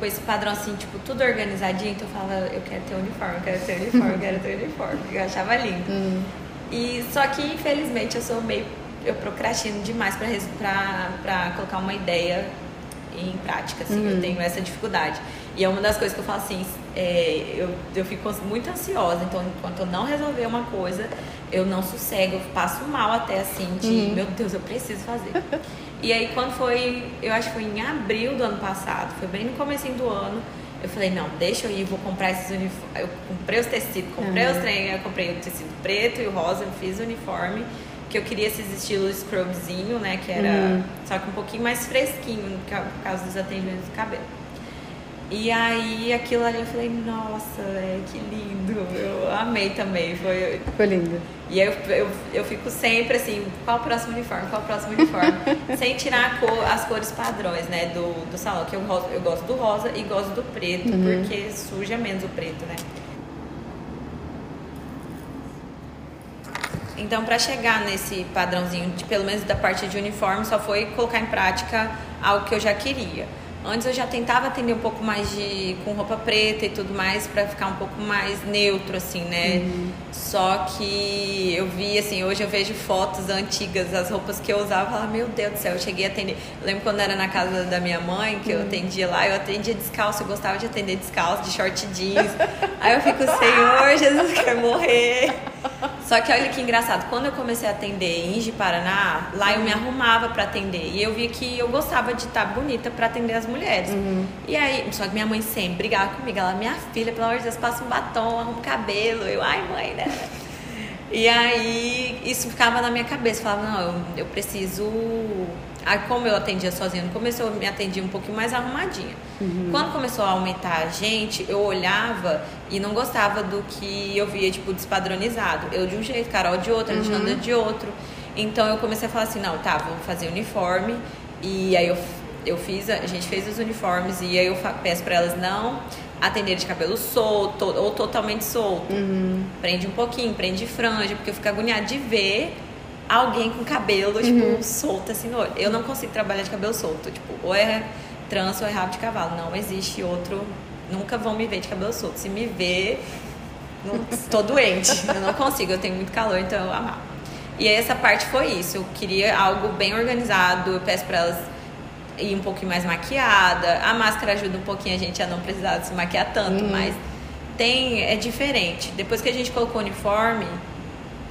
com esse padrão assim, tipo, tudo organizadinho, então eu falava, eu quero ter uniforme, eu quero ter uniforme, eu quero ter uniforme, eu achava lindo. Hum. E só que infelizmente eu sou meio eu procrastino demais para colocar uma ideia em prática, assim, uhum. eu tenho essa dificuldade. E é uma das coisas que eu falo assim, é, eu, eu fico muito ansiosa, então enquanto eu não resolver uma coisa, eu não sossego, eu passo mal até assim, de uhum. meu Deus, eu preciso fazer. E aí quando foi, eu acho que foi em abril do ano passado, foi bem no começo do ano, eu falei, não, deixa eu ir, vou comprar esses uniformes. Eu comprei os tecidos, comprei uhum. os treinos, eu comprei o tecido preto e o rosa, eu fiz o uniforme que eu queria esses estilos scrubzinho, né? Que era uhum. só que um pouquinho mais fresquinho por causa dos atendimentos do cabelo. E aí aquilo ali eu falei, nossa, é, que lindo. Eu amei também. Foi, foi lindo. E eu, eu, eu fico sempre assim, qual o próximo uniforme? Qual o próximo uniforme? [LAUGHS] Sem tirar cor, as cores padrões, né, do, do salão. Que eu, eu gosto do rosa e gosto do preto, uhum. porque suja menos o preto, né? Então, para chegar nesse padrãozinho, de, pelo menos da parte de uniforme, só foi colocar em prática algo que eu já queria. Antes eu já tentava atender um pouco mais de com roupa preta e tudo mais para ficar um pouco mais neutro assim, né? Uhum. Só que eu vi assim, hoje eu vejo fotos antigas, as roupas que eu usava, falava, meu Deus do céu, eu cheguei a atender. Eu lembro quando era na casa da minha mãe, que uhum. eu atendia lá, eu atendia descalço, eu gostava de atender descalço, de short jeans. Aí eu fico, Senhor, Jesus quer morrer. Só que olha que engraçado, quando eu comecei a atender em Inge Paraná, lá eu me arrumava para atender. E eu via que eu gostava de estar bonita para atender as mulheres. Uhum. E aí, só que minha mãe sempre brigava comigo. Ela, minha filha, pelo amor de Deus, passa um batom, arruma o cabelo. Eu, ai mãe, né? E aí isso ficava na minha cabeça. Falava, não, eu, eu preciso Aí, como eu atendia sozinha no começo, eu me atendia um pouquinho mais arrumadinha. Uhum. Quando começou a aumentar a gente, eu olhava e não gostava do que eu via, tipo, despadronizado. Eu de um jeito, Carol de outro, uhum. Alexandra de outro. Então eu comecei a falar assim, não, tá, vamos fazer uniforme. E aí eu, eu fiz, a gente fez os uniformes e aí eu peço para elas não atender de cabelo solto ou totalmente solto. Uhum. Prende um pouquinho, prende franja, porque eu fico agoniada de ver alguém com cabelo, tipo, uhum. solto assim no olho. Eu não consigo trabalhar de cabelo solto. Tipo, ou é trança ou é rabo de cavalo. Não existe outro. Nunca vão me ver de cabelo solto. Se me ver, não, tô doente. [LAUGHS] Eu não consigo, eu tenho muito calor, então eu amava. E aí essa parte foi isso. Eu queria algo bem organizado. Eu peço para elas ir um pouquinho mais maquiada. A máscara ajuda um pouquinho a gente a não precisar se maquiar tanto, uhum. mas tem é diferente. Depois que a gente colocou o uniforme,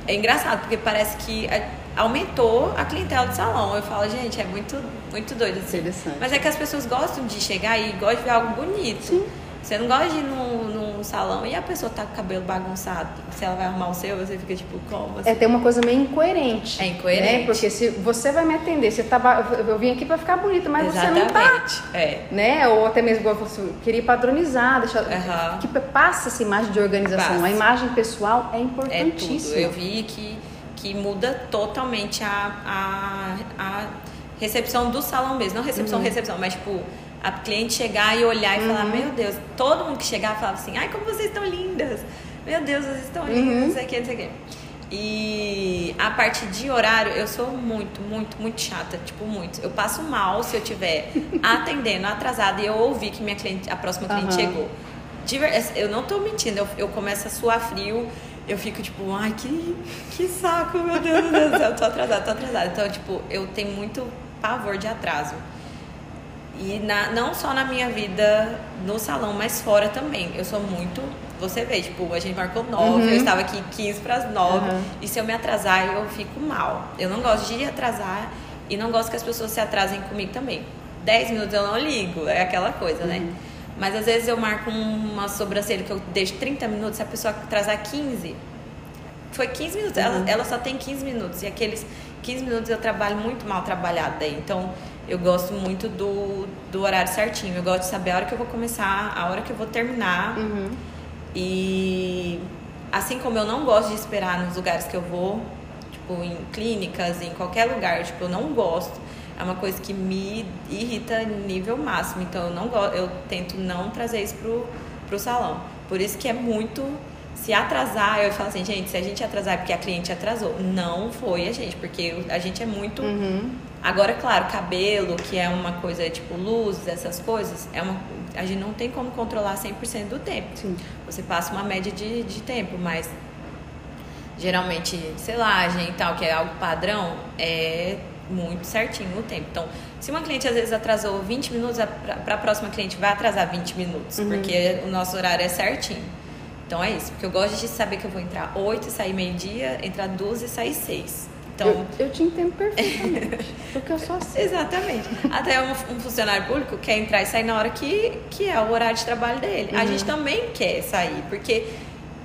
é engraçado, porque parece que aumentou a clientela do salão. Eu falo, gente, é muito, muito doido assim. Interessante. Mas é que as pessoas gostam de chegar e gostam de ver algo bonito. Sim. Você não gosta de ir num, num salão e a pessoa tá com o cabelo bagunçado. Se ela vai arrumar o seu, você fica tipo, como? Assim? É ter uma coisa meio incoerente. É incoerente. Né? Porque se você vai me atender, você tava, eu vim aqui para ficar bonita, mas Exatamente. você não tá. É. Né? Ou até mesmo, igual você queria padronizar, deixar. Uhum. Que passa essa imagem de organização. Passa. A imagem pessoal é importantíssima. É tudo. Eu vi que, que muda totalmente a, a, a recepção do salão mesmo. Não recepção, uhum. recepção, mas tipo a cliente chegar e olhar e uhum. falar, meu Deus, todo mundo que chegava falava assim, ai, como vocês estão lindas, meu Deus, vocês estão lindas, uhum. não sei o que, não sei o que. E a parte de horário, eu sou muito, muito, muito chata, tipo, muito. Eu passo mal se eu tiver [LAUGHS] atendendo atrasada e eu ouvir que minha cliente, a próxima cliente uhum. chegou. Eu não tô mentindo, eu, eu começo a suar frio, eu fico tipo, ai, que, que saco, meu Deus, meu Deus, eu tô atrasada, tô atrasada. Então, tipo, eu tenho muito pavor de atraso. E na, não só na minha vida no salão, mas fora também. Eu sou muito. Você vê, tipo, a gente marcou nove, uhum. eu estava aqui 15 para as nove. Uhum. E se eu me atrasar, eu fico mal. Eu não gosto de atrasar e não gosto que as pessoas se atrasem comigo também. Dez minutos eu não ligo, é aquela coisa, né? uhum. né? Mas às vezes eu marco uma sobrancelha que eu deixo 30 minutos, se a pessoa atrasar 15, foi 15 minutos. Ela, uhum. ela só tem 15 minutos. E aqueles 15 minutos eu trabalho muito mal trabalhado daí. Então eu gosto muito do, do horário certinho. Eu gosto de saber a hora que eu vou começar, a hora que eu vou terminar. Uhum. E assim como eu não gosto de esperar nos lugares que eu vou, tipo em clínicas, em qualquer lugar, tipo, eu não gosto. É uma coisa que me irrita nível máximo. Então eu não gosto, eu tento não trazer isso pro, pro salão. Por isso que é muito se atrasar, eu falo assim, gente, se a gente atrasar é porque a cliente atrasou. Não foi a gente, porque a gente é muito uhum. Agora, claro, cabelo, que é uma coisa tipo luzes, essas coisas, é uma, a gente não tem como controlar 100% do tempo. Sim. Você passa uma média de, de tempo, mas geralmente selagem e tal, que é algo padrão, é muito certinho o tempo. Então, se uma cliente às vezes atrasou 20 minutos, para a próxima cliente vai atrasar 20 minutos, uhum. porque o nosso horário é certinho. Então é isso, porque eu gosto de saber que eu vou entrar 8 e sair meio-dia, entrar 12 e sair 6. Então, eu, eu te entendo perfeitamente. [LAUGHS] porque eu sou assim. Exatamente. Até um, um, funcionário público quer entrar e sair na hora que, que é o horário de trabalho dele. Uhum. A gente também quer sair, porque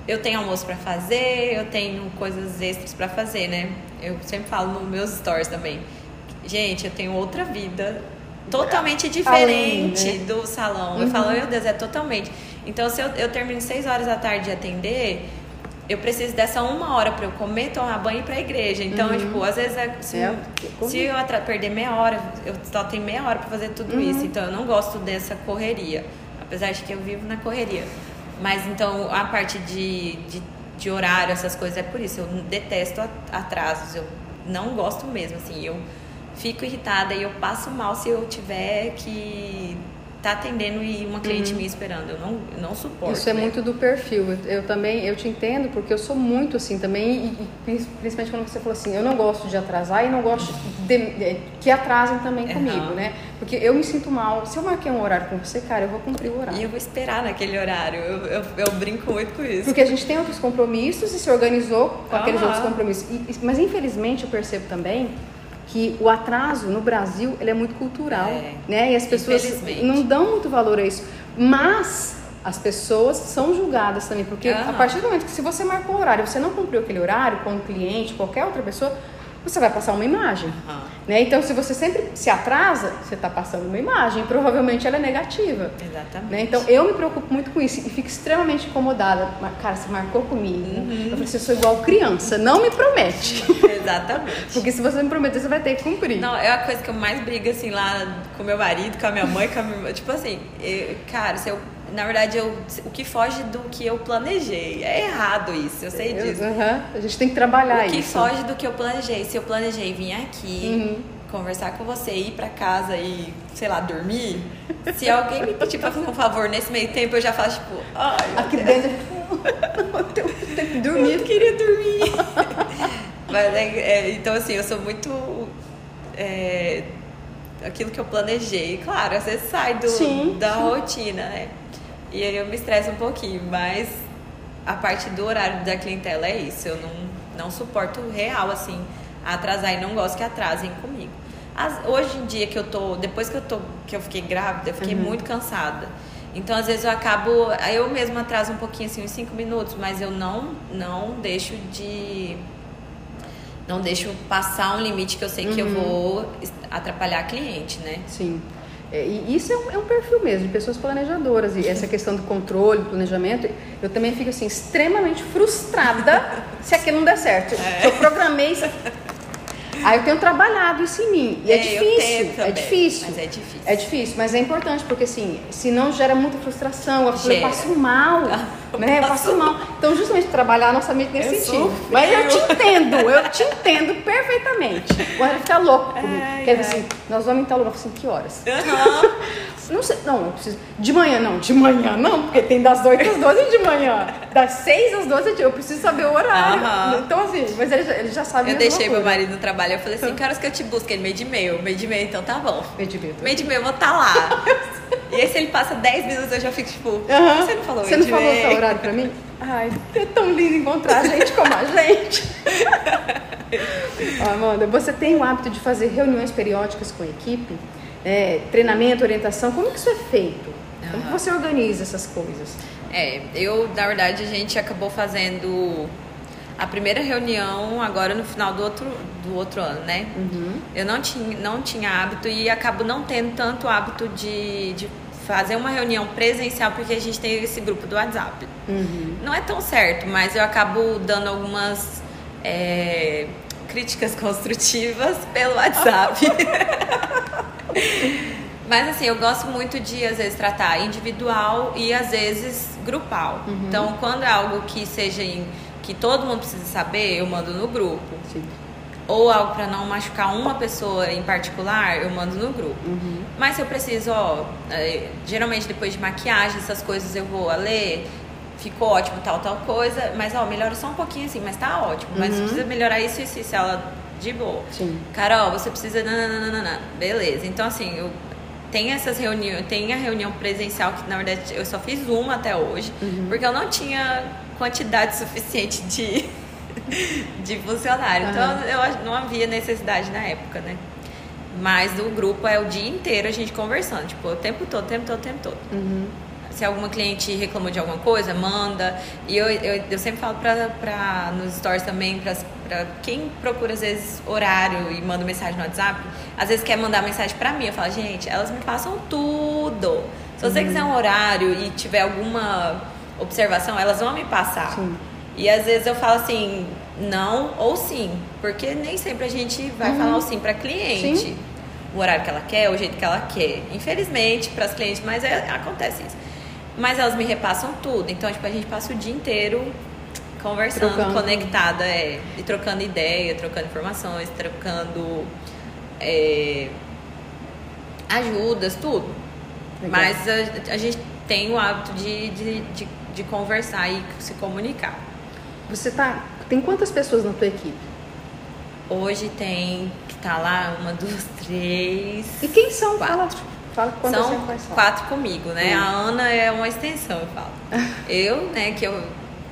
eu tenho almoço para fazer, eu tenho coisas extras para fazer, né? Eu sempre falo nos meus stories também. Gente, eu tenho outra vida totalmente diferente Além, né? do salão. Uhum. Eu falo, meu Deus, é totalmente. Então, se eu, eu termino seis horas da tarde de atender, eu preciso dessa uma hora para eu comer, tomar banho e ir pra igreja. Então, uhum. tipo, às vezes, é, se, é, se eu perder meia hora, eu só tenho meia hora para fazer tudo uhum. isso. Então, eu não gosto dessa correria. Apesar de que eu vivo na correria. Mas, então, a parte de, de de horário, essas coisas, é por isso. Eu detesto atrasos, eu não gosto mesmo, assim. Eu fico irritada e eu passo mal se eu tiver que tá atendendo e uma cliente uhum. me esperando. Eu não, eu não suporto. Isso é né? muito do perfil. Eu, eu, também, eu te entendo, porque eu sou muito assim também, e, e, principalmente quando você falou assim, eu não gosto de atrasar e não gosto de, de, que atrasem também comigo, né? Porque eu me sinto mal. Se eu marquei um horário com você, cara, eu vou cumprir o horário. E eu vou esperar naquele horário. Eu, eu, eu brinco muito com isso. Porque a gente tem outros compromissos e se organizou com aqueles outros compromissos. E, mas infelizmente eu percebo também que o atraso no Brasil ele é muito cultural, é, né? E as pessoas não dão muito valor a isso. Mas as pessoas são julgadas também, porque uhum. a partir do momento que se você marcou o horário, você não cumpriu aquele horário com o cliente, qualquer outra pessoa, você vai passar uma imagem. Uhum. Né? Então, se você sempre se atrasa, você está passando uma imagem, e provavelmente ela é negativa. Exatamente. Né? Então, eu me preocupo muito com isso e fico extremamente incomodada. Cara, você marcou comigo. Uhum. Eu falei, assim, eu sou igual criança, não me promete. [LAUGHS] Exatamente. Porque se você me prometer, você vai ter que cumprir. Não, é a coisa que eu mais brigo, assim, lá com meu marido, com a minha mãe, com a minha... Tipo assim, eu, cara, se eu na verdade, eu, o que foge do que eu planejei. É errado isso, eu sei disso. Uhum. A gente tem que trabalhar isso. O que foge do que eu planejei. Se eu planejei vir aqui, uhum. conversar com você, ir para casa e, sei lá, dormir, se alguém me pedir pra fazer um favor nesse meio tempo, eu já falo, tipo, ai. Aqui dentro, eu tenho que dormir. Eu queria dormir. [LAUGHS] Mas, é, é, então, assim, eu sou muito. É, aquilo que eu planejei. Claro, às vezes sai do, sim, da sim. rotina, né? E aí eu me estresso um pouquinho, mas a parte do horário da clientela é isso. Eu não, não suporto real, assim, atrasar e não gosto que atrasem comigo. As, hoje em dia que eu tô, depois que eu, tô, que eu fiquei grávida, eu fiquei uhum. muito cansada. Então, às vezes eu acabo, eu mesma atraso um pouquinho, assim, uns 5 minutos, mas eu não, não deixo de. Não deixo passar um limite que eu sei uhum. que eu uhum. vou atrapalhar a cliente, né? Sim. É, e isso é um, é um, perfil mesmo de pessoas planejadoras. E essa questão do controle, do planejamento, eu também fico assim, extremamente frustrada [LAUGHS] se aquilo não der certo. É. Eu programei. Aí eu tenho trabalhado isso em mim. E é, é difícil. É difícil. Mas é difícil. É difícil, mas é importante, porque assim, senão gera muita frustração. Eu, eu passo mal. [LAUGHS] Eu né? Eu passo mal. Então, justamente trabalhar a nossa mente nesse eu sentido. Mas eu te entendo, eu te entendo perfeitamente. Agora fica louco comigo. Quer dizer assim, nós vamos lugar. Eu assim, que horas? Uhum. [LAUGHS] Não sei, não, eu preciso. De manhã, não, de manhã não, porque tem das 8 às 12 de manhã. Das 6 às 12 eu preciso saber o horário. Uhum. Então, assim, mas ele já, ele já sabe Eu deixei meu marido no trabalho, eu falei assim, que horas que eu te busco? Ele meio de meio, meio de meio, então tá bom. Meio de meio. Meio de meio, eu vou estar tá lá. [LAUGHS] e aí se ele passa 10 minutos, eu já fico tipo, uhum. você não falou Você não falou o horário pra mim? Ai, é tão lindo encontrar gente como a gente. [LAUGHS] Amanda, você tem o hábito de fazer reuniões periódicas com a equipe? É, treinamento, orientação, como que isso é feito? Como que você organiza essas coisas? É, eu, na verdade, a gente acabou fazendo a primeira reunião agora no final do outro, do outro ano, né? Uhum. Eu não tinha, não tinha hábito e acabo não tendo tanto hábito de, de fazer uma reunião presencial porque a gente tem esse grupo do WhatsApp. Uhum. Não é tão certo, mas eu acabo dando algumas é, críticas [LAUGHS] construtivas pelo WhatsApp. [LAUGHS] [LAUGHS] Mas assim, eu gosto muito de às vezes tratar individual e às vezes grupal. Uhum. Então, quando é algo que seja em, que todo mundo precisa saber, eu mando no grupo. Sim. Ou algo para não machucar uma pessoa em particular, eu mando no grupo. Uhum. Mas se eu preciso, ó, é, geralmente depois de maquiagem, essas coisas eu vou a ler, ficou ótimo tal, tal coisa, mas ó, melhora só um pouquinho assim, mas tá ótimo. Mas uhum. precisa melhorar isso e isso, isso, ela de boa. Sim. Carol, você precisa. Nananana. Beleza. Então, assim, eu tem essas reuniões, tem a reunião presencial que na verdade eu só fiz uma até hoje, uhum. porque eu não tinha quantidade suficiente de, [LAUGHS] de funcionário. Uhum. Então eu não havia necessidade na época, né? Mas o grupo é o dia inteiro a gente conversando, tipo, o tempo todo, o tempo todo, o tempo todo. Uhum se alguma cliente reclamou de alguma coisa, manda. E eu, eu, eu sempre falo pra, pra, nos stories também, pra, pra quem procura às vezes horário e manda mensagem no WhatsApp, às vezes quer mandar mensagem pra mim. Eu falo, gente, elas me passam tudo. Se você uhum. quiser um horário e tiver alguma observação, elas vão me passar. Sim. E às vezes eu falo assim, não ou sim, porque nem sempre a gente vai uhum. falar o sim para cliente. Sim. O horário que ela quer, o jeito que ela quer. Infelizmente, para as clientes, mas é, acontece isso. Mas elas me repassam tudo. Então, tipo, a gente passa o dia inteiro conversando, Trocando. conectada, é, e trocando ideia, trocando informações, trocando é, ajudas, tudo. Legal. Mas a, a gente tem o hábito de, de, de, de conversar e se comunicar. Você tá. Tem quantas pessoas na tua equipe? Hoje tem que tá lá uma, duas, três. E quem são? Quatro. Fala, fala quantas São quatro comigo, né? Hum. A Ana é uma extensão, eu falo. [LAUGHS] Eu, né, que eu,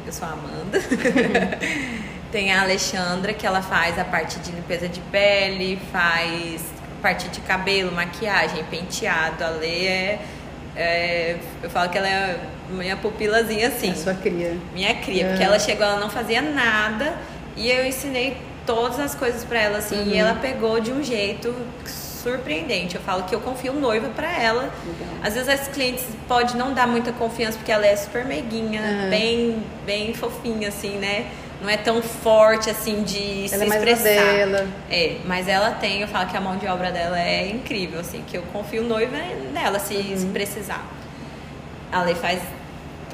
eu sou a Amanda. [LAUGHS] Tem a Alexandra, que ela faz a parte de limpeza de pele, faz parte de cabelo, maquiagem, penteado. A Lê é, é- Eu falo que ela é minha pupilazinha assim. A sua cria. Minha cria, É. porque ela chegou, ela não fazia nada e eu ensinei todas as coisas pra ela assim, Uhum. e ela pegou de um jeito surpreendente. Eu falo que eu confio noiva pra ela. Legal. Às vezes as clientes pode não dar muita confiança porque ela é super meiguinha, Uhum. bem bem fofinha assim, né? Não é tão forte assim de Ela se é mais na expressar. dela. É, mas ela tem, eu falo que a mão de obra dela é incrível, assim, que eu confio noiva nela se, Uhum. se precisar. A Lei faz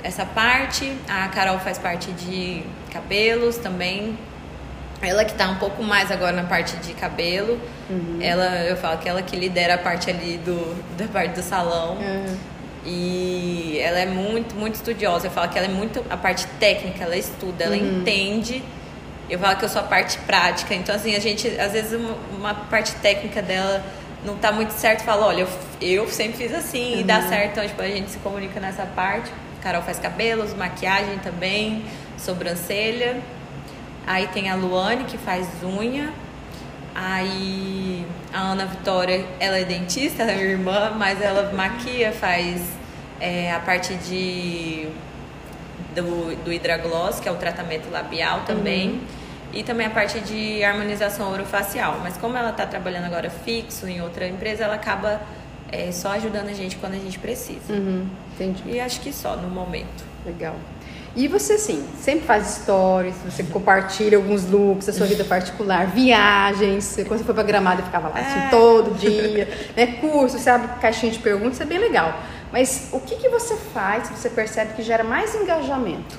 essa parte, a Carol faz parte de cabelos também. Ela que tá um pouco mais agora na parte de cabelo. Uhum. Ela, eu falo que ela que lidera a parte ali do, da parte do salão. Uhum. E ela é muito, muito estudiosa. Eu falo que ela é muito a parte técnica, ela estuda, ela Uhum. entende. Eu falo que eu sou a parte prática. Então, assim, a gente, às vezes, uma, uma parte técnica dela não tá muito certo. Fala, olha, eu, eu sempre fiz assim e dá Uhum. certo. Então, tipo, a gente se comunica nessa parte. Carol faz cabelos, maquiagem também, sobrancelha. Aí tem a Luane, que faz unha. Aí a Ana Vitória, ela é dentista, ela é minha irmã, mas ela maquia, faz é, a parte de do, do hidragloss, que é o tratamento labial também. E também a parte de harmonização orofacial. Mas como ela está trabalhando agora fixo em outra empresa, ela acaba é, só ajudando a gente quando a gente precisa. Uhum. Entendi. E acho que só no momento. Legal. E você, sim, sempre faz stories, você compartilha alguns looks da sua vida particular, viagens. Quando você foi pra Gramado, eu ficava lá assim, É. todo dia, né? Curso, você abre caixinha de perguntas, é bem legal. Mas o que, que você faz que você percebe que gera mais engajamento?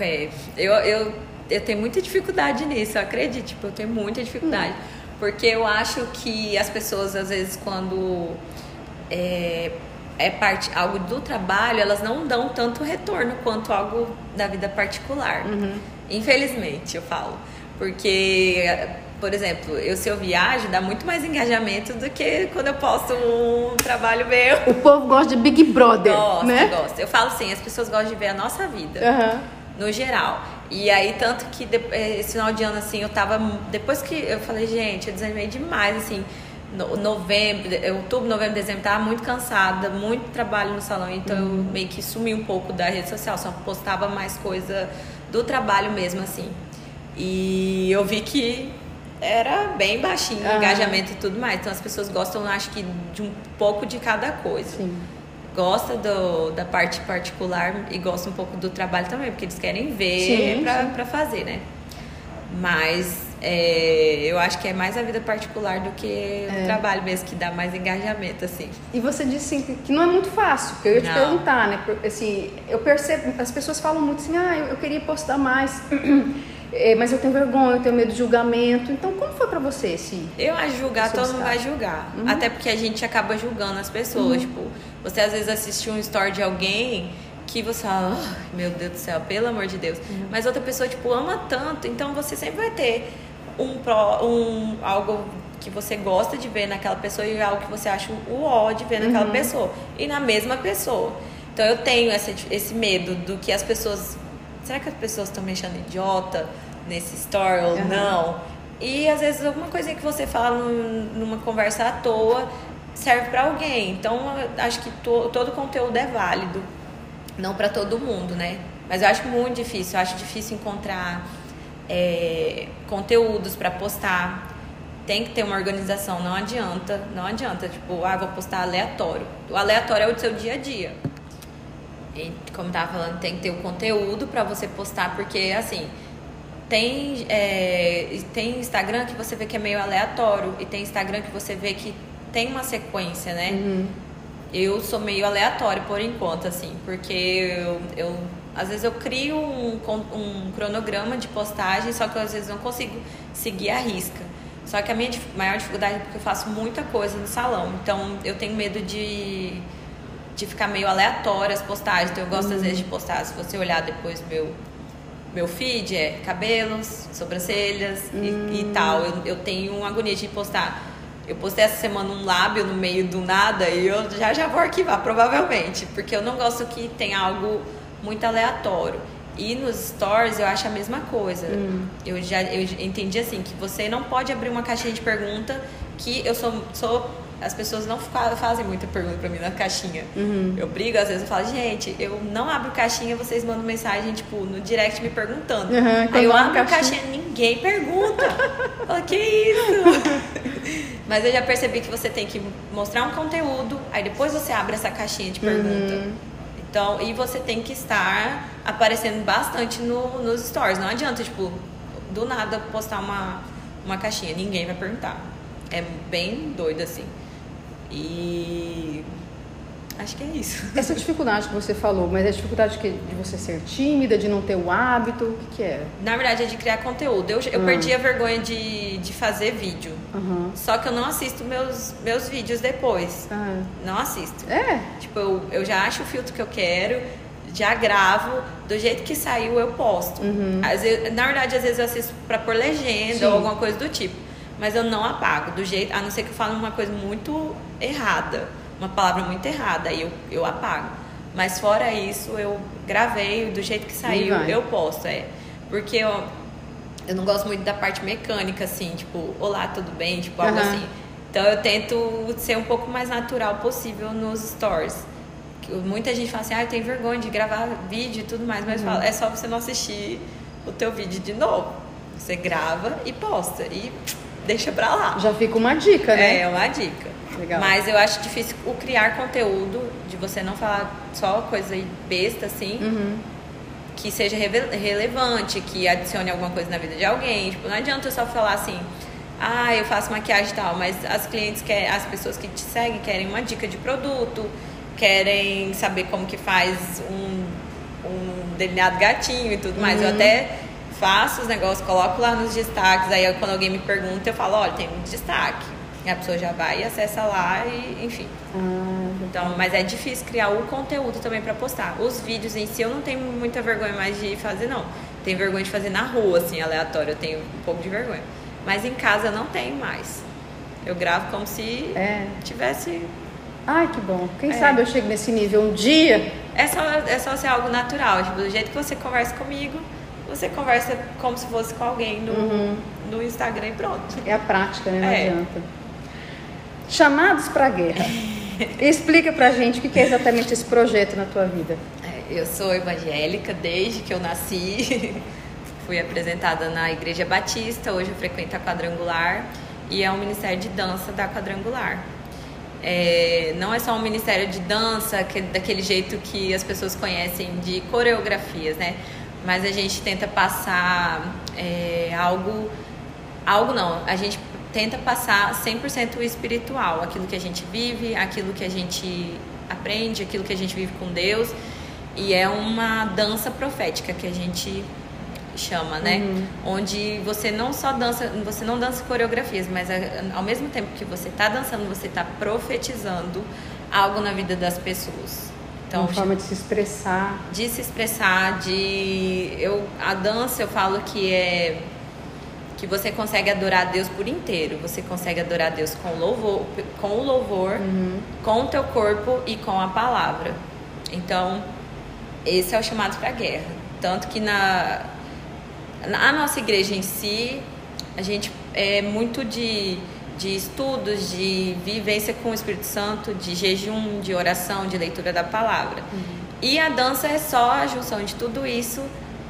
É, eu, eu, eu tenho muita dificuldade nisso, acredite, tipo, eu tenho muita dificuldade. Porque eu acho que as pessoas, às vezes, quando é, é parte, algo do trabalho, elas não dão tanto retorno quanto algo da vida particular. Infelizmente, eu falo. Porque, por exemplo, eu se eu viajo, dá muito mais engajamento do que quando eu posto um trabalho meu. O povo gosta de Big Brother, Gosta, né? gosta. Eu falo assim, as pessoas gostam de ver a nossa vida Aham. no geral. E aí, tanto que eh, esse final de ano, assim, eu tava. Depois que eu falei, gente, eu desanimei demais, assim. No- Novembro, outubro, novembro, dezembro, tava muito cansada, muito trabalho no salão, então eu meio que sumi um pouco da rede social, só postava mais coisa do trabalho mesmo, assim. E eu vi que era bem baixinho o Ah. engajamento e tudo mais. Então as pessoas gostam, acho que, de um pouco de cada coisa Sim. gosta do, da parte particular e gosta um pouco do trabalho também, porque eles querem ver pra fazer, né? Mas é, eu acho que é mais a vida particular do que É. o trabalho mesmo, que dá mais engajamento, assim. E você disse assim, que não é muito fácil, porque eu ia te Não. perguntar, né? Assim, eu percebo, as pessoas falam muito assim, ah, eu, eu queria postar mais, eh, [CLEARS THROAT] mas eu tenho vergonha, eu tenho medo de julgamento. Então, como foi pra você esse? Eu acho julgar, todo mundo vai julgar. Uhum. Até porque a gente acaba julgando as pessoas. Tipo, você às vezes assiste um story de alguém que você fala, "Ah, meu Deus do céu, pelo amor de Deus. Uhum. Mas outra pessoa, tipo, ama tanto, então você sempre vai ter um, pró, um algo que você gosta de ver naquela pessoa e algo que você acha o ó de ver Uhum. naquela pessoa. E na mesma pessoa. Então eu tenho esse, esse medo do que as pessoas. Será que as pessoas estão me achando idiota nesse story ou Uhum. não? E às vezes alguma coisa que você fala num- numa conversa à toa serve pra alguém. Então acho que to- todo conteúdo é válido, não pra todo mundo, né? Mas eu acho muito difícil, eu acho difícil encontrar é, conteúdos pra postar. Tem que ter uma organização, não adianta, não adianta, tipo, ah, vou postar aleatório. O aleatório é o seu dia a dia. E, como tava falando, tem que ter o conteúdo pra você postar, porque assim, tem, é, tem Instagram que você vê que é meio aleatório e tem Instagram que você vê que tem uma sequência, né? Eu sou meio aleatório por enquanto, assim, porque eu, eu às vezes eu crio um, um cronograma de postagem, só que eu, às vezes não consigo seguir a risca. Só que a minha maior dificuldade é porque eu faço muita coisa no salão. Então eu tenho medo de, de ficar meio aleatória as postagens. Então eu gosto uhum. às vezes de postar, se você olhar depois meu meu feed é cabelos, sobrancelhas uhum. e, e, hum. tal. Eu, eu tenho uma agonia de postar. Eu postei essa semana um lábio no meio do nada e eu já já vou arquivar, provavelmente. Porque eu não gosto que tenha algo muito aleatório. E nos stories eu acho a mesma coisa. Hum. Eu já eu entendi assim que você não pode abrir uma caixinha de pergunta que eu sou, sou as pessoas não fazem muita pergunta pra mim na caixinha. Uhum. Eu brigo, às vezes eu falo, gente, eu não abro caixinha, vocês mandam mensagem, tipo, no direct me perguntando. Uhum, Aí eu abro a caixinha, ninguém pergunta. falo, que isso? [LAUGHS] Mas eu já percebi que você tem que mostrar um conteúdo, aí depois você abre essa caixinha de pergunta. Uhum. Então, e você tem que estar aparecendo bastante no, nos stories. Não adianta, tipo, do nada postar uma, uma caixinha. Ninguém vai perguntar. É bem doido assim. E Acho que é isso. [LAUGHS] Essa dificuldade que você falou, mas é a dificuldade de você ser tímida, de não ter o hábito, o que, que é? Na verdade é de criar conteúdo. Eu, eu ah. perdi a vergonha de, de fazer vídeo. Uhum. Só que eu não assisto meus, meus vídeos depois. Ah. Não assisto. É? Tipo, eu, eu já acho o filtro que eu quero, já gravo, do jeito que saiu eu posto. Uhum. Vezes, na verdade, às vezes eu assisto pra pôr legenda Sim. ou alguma coisa do tipo. Mas eu não apago, do jeito, a não ser que eu fale uma coisa muito errada uma palavra muito errada, aí eu, eu apago. Mas fora isso, eu gravei do jeito que saiu, eu posto, é. Porque eu, eu não gosto muito da parte mecânica, assim, tipo, olá, tudo bem? Tipo, algo uhum. assim. Então eu tento ser um pouco mais natural possível nos stories. Muita gente fala assim, ah, eu tenho vergonha de gravar vídeo e tudo mais, mas uhum. fala, é só você não assistir o teu vídeo de novo. Você grava e posta e deixa pra lá. Já fica uma dica, né? É, uma dica. Legal. Mas eu acho difícil o criar conteúdo, de você não falar só coisa besta, assim, uhum. que seja relevante, que adicione alguma coisa na vida de alguém. Tipo, não adianta eu só falar assim, ah, eu faço maquiagem e tal, mas as clientes querem, as pessoas que te seguem querem uma dica de produto, querem saber como que faz um, um delineado gatinho e tudo mais. Uhum. Eu até faço os negócios, coloco lá nos destaques, aí quando alguém me pergunta, eu falo, olha, tem um destaque. E a pessoa já vai e acessa lá e, enfim. Ah, então, mas é difícil criar o conteúdo também para postar. Os vídeos em si eu não tenho muita vergonha mais de fazer, não. Tenho vergonha de fazer na rua, assim, aleatório. Eu tenho um pouco de vergonha. Mas em casa eu não tenho mais. Eu gravo como se é. tivesse. Ai, que bom. Quem é. sabe eu chego nesse nível um dia. É só, é só ser algo natural. Tipo, do jeito que você conversa comigo, você conversa como se fosse com alguém no, uhum. no Instagram e pronto. É a prática, né? Não é. adianta. Chamados para a Guerra. [LAUGHS] Explica pra gente o que é exatamente esse projeto na tua vida. É, eu sou evangélica desde que eu nasci. [LAUGHS] Fui apresentada na Igreja Batista, hoje eu frequento a Quadrangular e é um ministério de dança da Quadrangular. É, não é só um ministério de dança, que, daquele jeito que as pessoas conhecem de coreografias, né? Mas a gente tenta passar é, algo. Algo não, a gente tenta passar 100% espiritual, aquilo que a gente vive, aquilo que a gente aprende, aquilo que a gente vive com Deus. E é uma dança profética que a gente chama, né? Uhum. Onde você não só dança, você não dança coreografias, mas ao mesmo tempo que você está dançando, você está profetizando algo na vida das pessoas. Então, uma forma de se expressar. De se expressar, de eu a dança eu falo que é que você consegue adorar a Deus por inteiro. Você consegue adorar a Deus com louvor, com o louvor, uhum. com o teu corpo e com a palavra. Então, esse é o chamado para a guerra. Tanto que na, na nossa igreja em si, a gente é muito de, de estudos, de vivência com o Espírito Santo, de jejum, de oração, de leitura da palavra. Uhum. E a dança é só a junção de tudo isso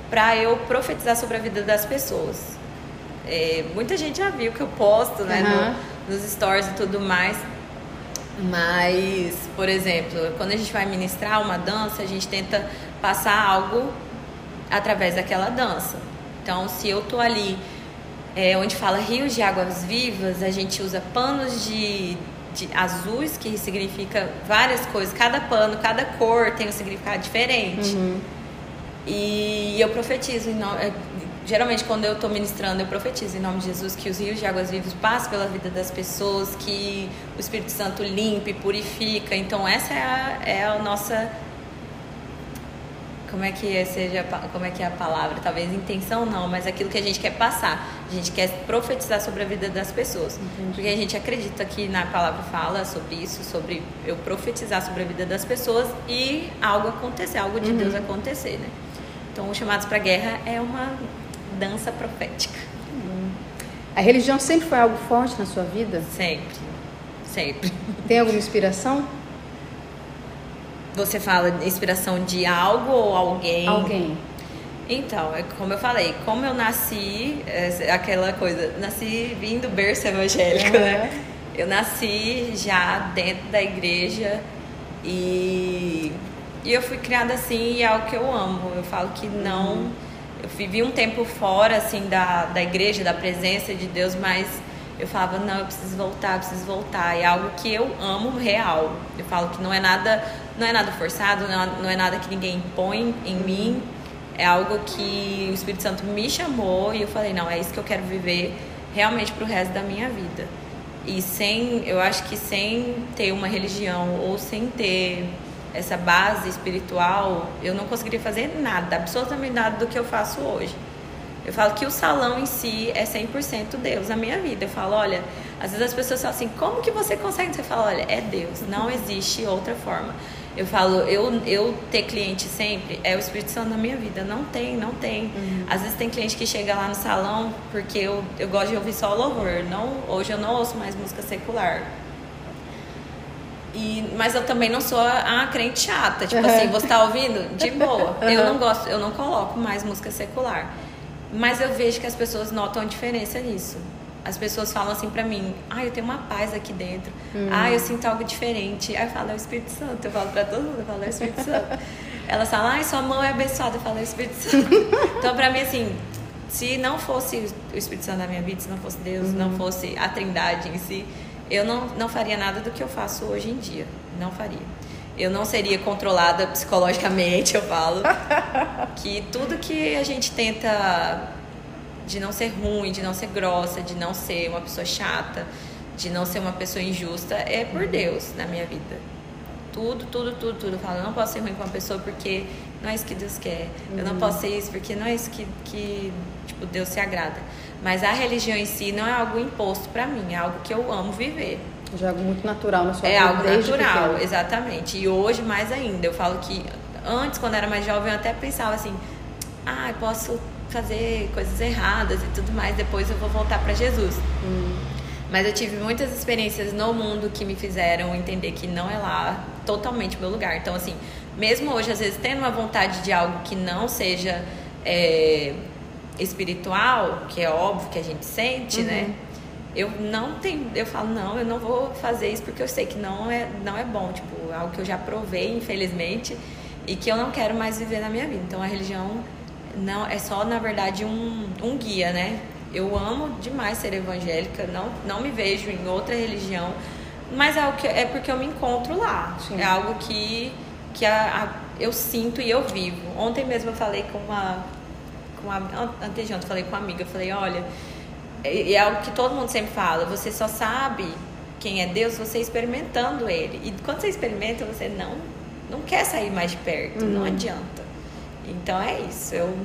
para eu profetizar sobre a vida das pessoas. É, muita gente já viu que eu posto, né, uhum. no, nos stories e tudo mais. Mas, por exemplo, quando a gente vai ministrar uma dança, a gente tenta passar algo através daquela dança. Então, se eu tô ali é, onde fala rios de águas vivas, a gente usa panos de, de azuis, que significa várias coisas. Cada pano, cada cor tem um significado diferente. Uhum. E eu profetizo geralmente quando eu estou ministrando, eu profetizo em nome de Jesus que os rios de águas vivas passem pela vida das pessoas, que o Espírito Santo limpe, purifica. Então essa é a, é a nossa como é que seja como é que é a palavra talvez intenção não mas aquilo que a gente quer passar a gente quer profetizar sobre a vida das pessoas Entendi. porque a gente acredita que na palavra fala sobre isso sobre eu profetizar sobre a vida das pessoas e algo acontecer algo de uhum. Deus acontecer né então os chamados para guerra é uma dança profética. A religião sempre foi algo forte na sua vida? Sempre. Sempre. [LAUGHS] Tem alguma inspiração? Você fala de inspiração de algo ou alguém? Alguém. Então, é como eu falei, como eu nasci, é aquela coisa, nasci vindo berço evangélico, uhum. né? Eu nasci já dentro da igreja e, e eu fui criada assim e é algo que eu amo. Eu falo que não. Uhum eu vivi um tempo fora assim da, da igreja, da presença de Deus, mas eu falava, não, eu preciso voltar, eu preciso voltar. É algo que eu amo real. Eu falo que não é nada, não é nada forçado, não é, não é nada que ninguém impõe em mim. É algo que o Espírito Santo me chamou e eu falei, não, é isso que eu quero viver realmente pro resto da minha vida. E sem, eu acho que sem ter uma religião ou sem ter essa base espiritual, eu não conseguiria fazer nada, absolutamente nada do que eu faço hoje. Eu falo que o salão em si é 100% Deus na minha vida. Eu falo, olha, às vezes as pessoas falam assim, como que você consegue? Você fala, olha, é Deus, não existe outra forma. Eu falo, eu, eu ter cliente sempre é o Espírito Santo na minha vida. Não tem, não tem. Uhum. Às vezes tem cliente que chega lá no salão porque eu, eu gosto de ouvir só louvor. Não, hoje eu não ouço mais música secular. E, mas eu também não sou a, a crente chata. Tipo assim, você tá ouvindo? De [LAUGHS] boa. Eu não gosto, eu não coloco mais música secular. Mas eu vejo que as pessoas notam a diferença nisso. As pessoas falam assim pra mim, ah, eu tenho uma paz aqui dentro. Uhum. Ah, eu sinto algo diferente. Aí eu falo, é o Espírito Santo. Eu falo pra todo mundo, eu falo, é o Espírito [LAUGHS] Santo. Elas falam, ah, sua mão é abençoada. Eu falo, é o Espírito Santo. [LAUGHS] então, pra mim, assim, se não fosse o Espírito Santo na minha vida, se não fosse Deus, uhum. não fosse a Trindade em si, eu não, não faria nada do que eu faço hoje em dia. Não faria. Eu não seria controlada psicologicamente, eu falo. [LAUGHS] que tudo que a gente tenta de não ser ruim, de não ser grossa, de não ser uma pessoa chata, de não ser uma pessoa injusta, é por Deus na minha vida. Tudo, tudo, tudo, tudo. Eu falo, eu não posso ser ruim com uma pessoa porque não é isso que Deus quer. Eu não uhum. posso ser isso porque não é isso que, que tipo, Deus se agrada. Mas a religião em si não é algo imposto para mim, é algo que eu amo viver. Já é algo muito natural na sua é vida. É algo natural, pequeno. exatamente. E hoje mais ainda. Eu falo que antes, quando era mais jovem, eu até pensava assim: ah, eu posso fazer coisas erradas e tudo mais, depois eu vou voltar para Jesus. Hum. Mas eu tive muitas experiências no mundo que me fizeram entender que não é lá totalmente meu lugar. Então, assim, mesmo hoje, às vezes, tendo uma vontade de algo que não seja. É, espiritual, que é óbvio que a gente sente, né? uhum. né? Eu não tenho, eu falo não, eu não vou fazer isso porque eu sei que não é, não é bom, tipo, algo que eu já provei, infelizmente, e que eu não quero mais viver na minha vida. Então a religião não é só na verdade um, um guia, né? Eu amo demais ser evangélica, não não me vejo em outra religião, mas é, algo que, é porque eu me encontro lá. Sim. É algo que que a, a, eu sinto e eu vivo. Ontem mesmo eu falei com uma com a, anteontem falei com uma amiga, eu falei, olha, é, é algo que todo mundo sempre fala, você só sabe quem é Deus você experimentando ele. E quando você experimenta, você não não quer sair mais de perto, uhum. não adianta. Então é isso, eu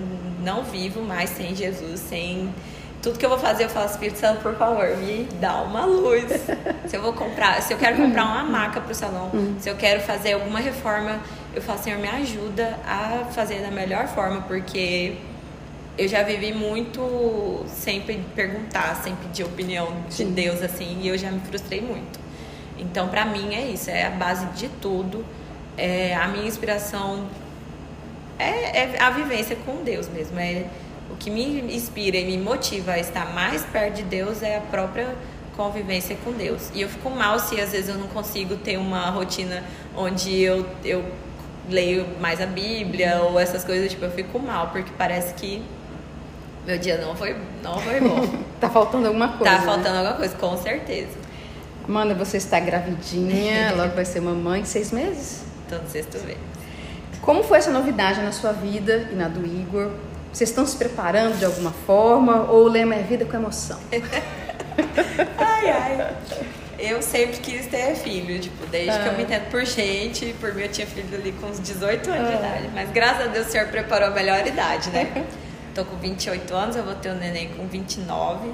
não vivo mais sem Jesus, sem tudo que eu vou fazer, eu falo, Espírito Santo, por favor, me dá uma luz. [LAUGHS] se eu vou comprar, se eu quero comprar uma maca para o salão, uhum. se eu quero fazer alguma reforma, eu falo, Senhor, me ajuda a fazer da melhor forma, porque eu já vivi muito sempre perguntar, sem pedir opinião de. Deus, assim, e eu já me frustrei muito. Então, para mim, é isso, é a base de tudo. É, a minha inspiração é, é, a vivência com Deus mesmo. É, o que me inspira e me motiva a estar mais perto de Deus é a própria convivência com Deus. E eu fico mal se às vezes eu não consigo ter uma rotina onde eu, eu leio mais a Bíblia ou essas coisas, tipo, eu fico mal, porque parece que meu dia não foi, não foi bom. [LAUGHS] tá faltando alguma coisa. Tá faltando né? alguma coisa, com certeza. Amanda, você está gravidinha, [LAUGHS] logo vai ser mamãe, seis meses? Todo sexto mês. Como foi essa novidade na sua vida e na do Igor? Vocês estão se preparando de alguma forma ou o lema é vida com emoção? [LAUGHS] ai, ai. Eu sempre quis ter filho, tipo, desde ah. que eu me ah. entendo por gente, por mim eu tinha filho ali com uns 18 anos ah. de idade. Mas graças a Deus o Senhor preparou a melhor idade, né? Tô com 28 anos, eu vou ter um neném com 29.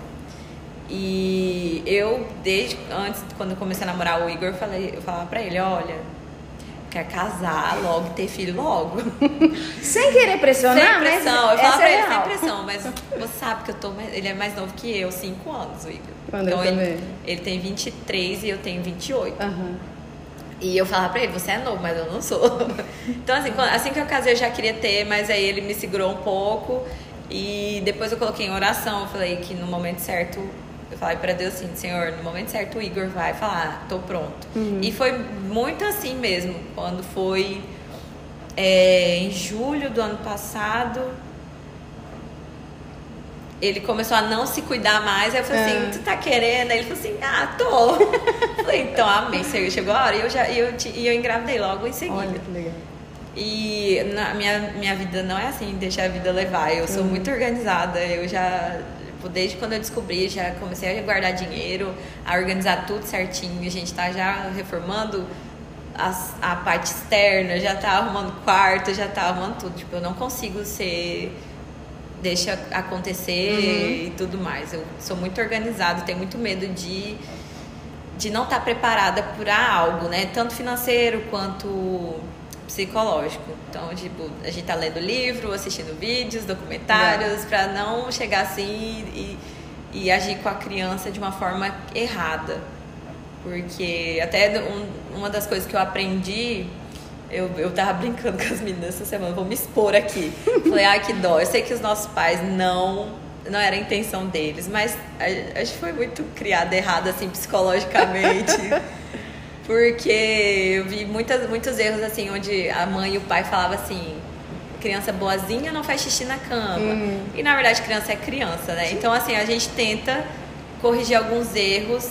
E eu, desde antes, quando eu comecei a namorar o Igor, eu, falei, eu falava pra ele, olha, quer casar logo, ter filho logo. [LAUGHS] Sem querer pressionar, sem pressão. Eu falo pra é ele sem pressão, [LAUGHS] mas você sabe que eu tô. Ele é mais novo que eu, 5 anos, o Igor. Quando então ele, ele tem 23 e eu tenho 28. Uhum. E eu falava pra ele, você é novo, mas eu não sou. [LAUGHS] Então, assim, assim que eu casei, eu já queria ter, mas aí ele me segurou um pouco. E depois eu coloquei em oração, eu falei que no momento certo eu falei para Deus assim, Senhor, no momento certo o Igor vai falar, ah, tô pronto. Uhum. E foi muito assim mesmo, quando foi é, em julho do ano passado, ele começou a não se cuidar mais. Aí eu falei assim, é. assim, tu tá querendo? Aí ele falou assim, ah, tô. [LAUGHS] falei, então, amém. Chegou a hora e eu, já, e eu, e eu engravidei logo em seguida. Olha que legal. E na minha, minha vida não é assim, deixar a vida levar. Eu sou uhum. muito organizada, eu já Tipo, desde quando eu descobri, já comecei a guardar dinheiro, a organizar tudo certinho. A gente tá já reformando as, a parte externa, já tá arrumando quarto, já tá arrumando tudo. Tipo, eu não consigo ser. Deixa acontecer uhum. e tudo mais. Eu sou muito organizada, tenho muito medo de, de não estar tá preparada para algo, né? Tanto financeiro quanto psicológico. Então, tipo, a gente tá lendo livro, assistindo vídeos, documentários, para não chegar assim e, e agir com a criança de uma forma errada. Porque até um, uma das coisas que eu aprendi, eu, eu tava [LAUGHS] brincando com as meninas essa semana, vou me expor aqui. [LAUGHS] Falei, ai que dó, eu sei que os nossos pais não não era a intenção deles, mas a, a gente foi muito criada errada assim psicologicamente. [LAUGHS] Porque eu vi muitas, muitos erros assim, onde a mãe e o pai falavam assim, criança boazinha não faz xixi na cama. Uhum. E na verdade criança é criança, né? Então assim, a gente tenta corrigir alguns erros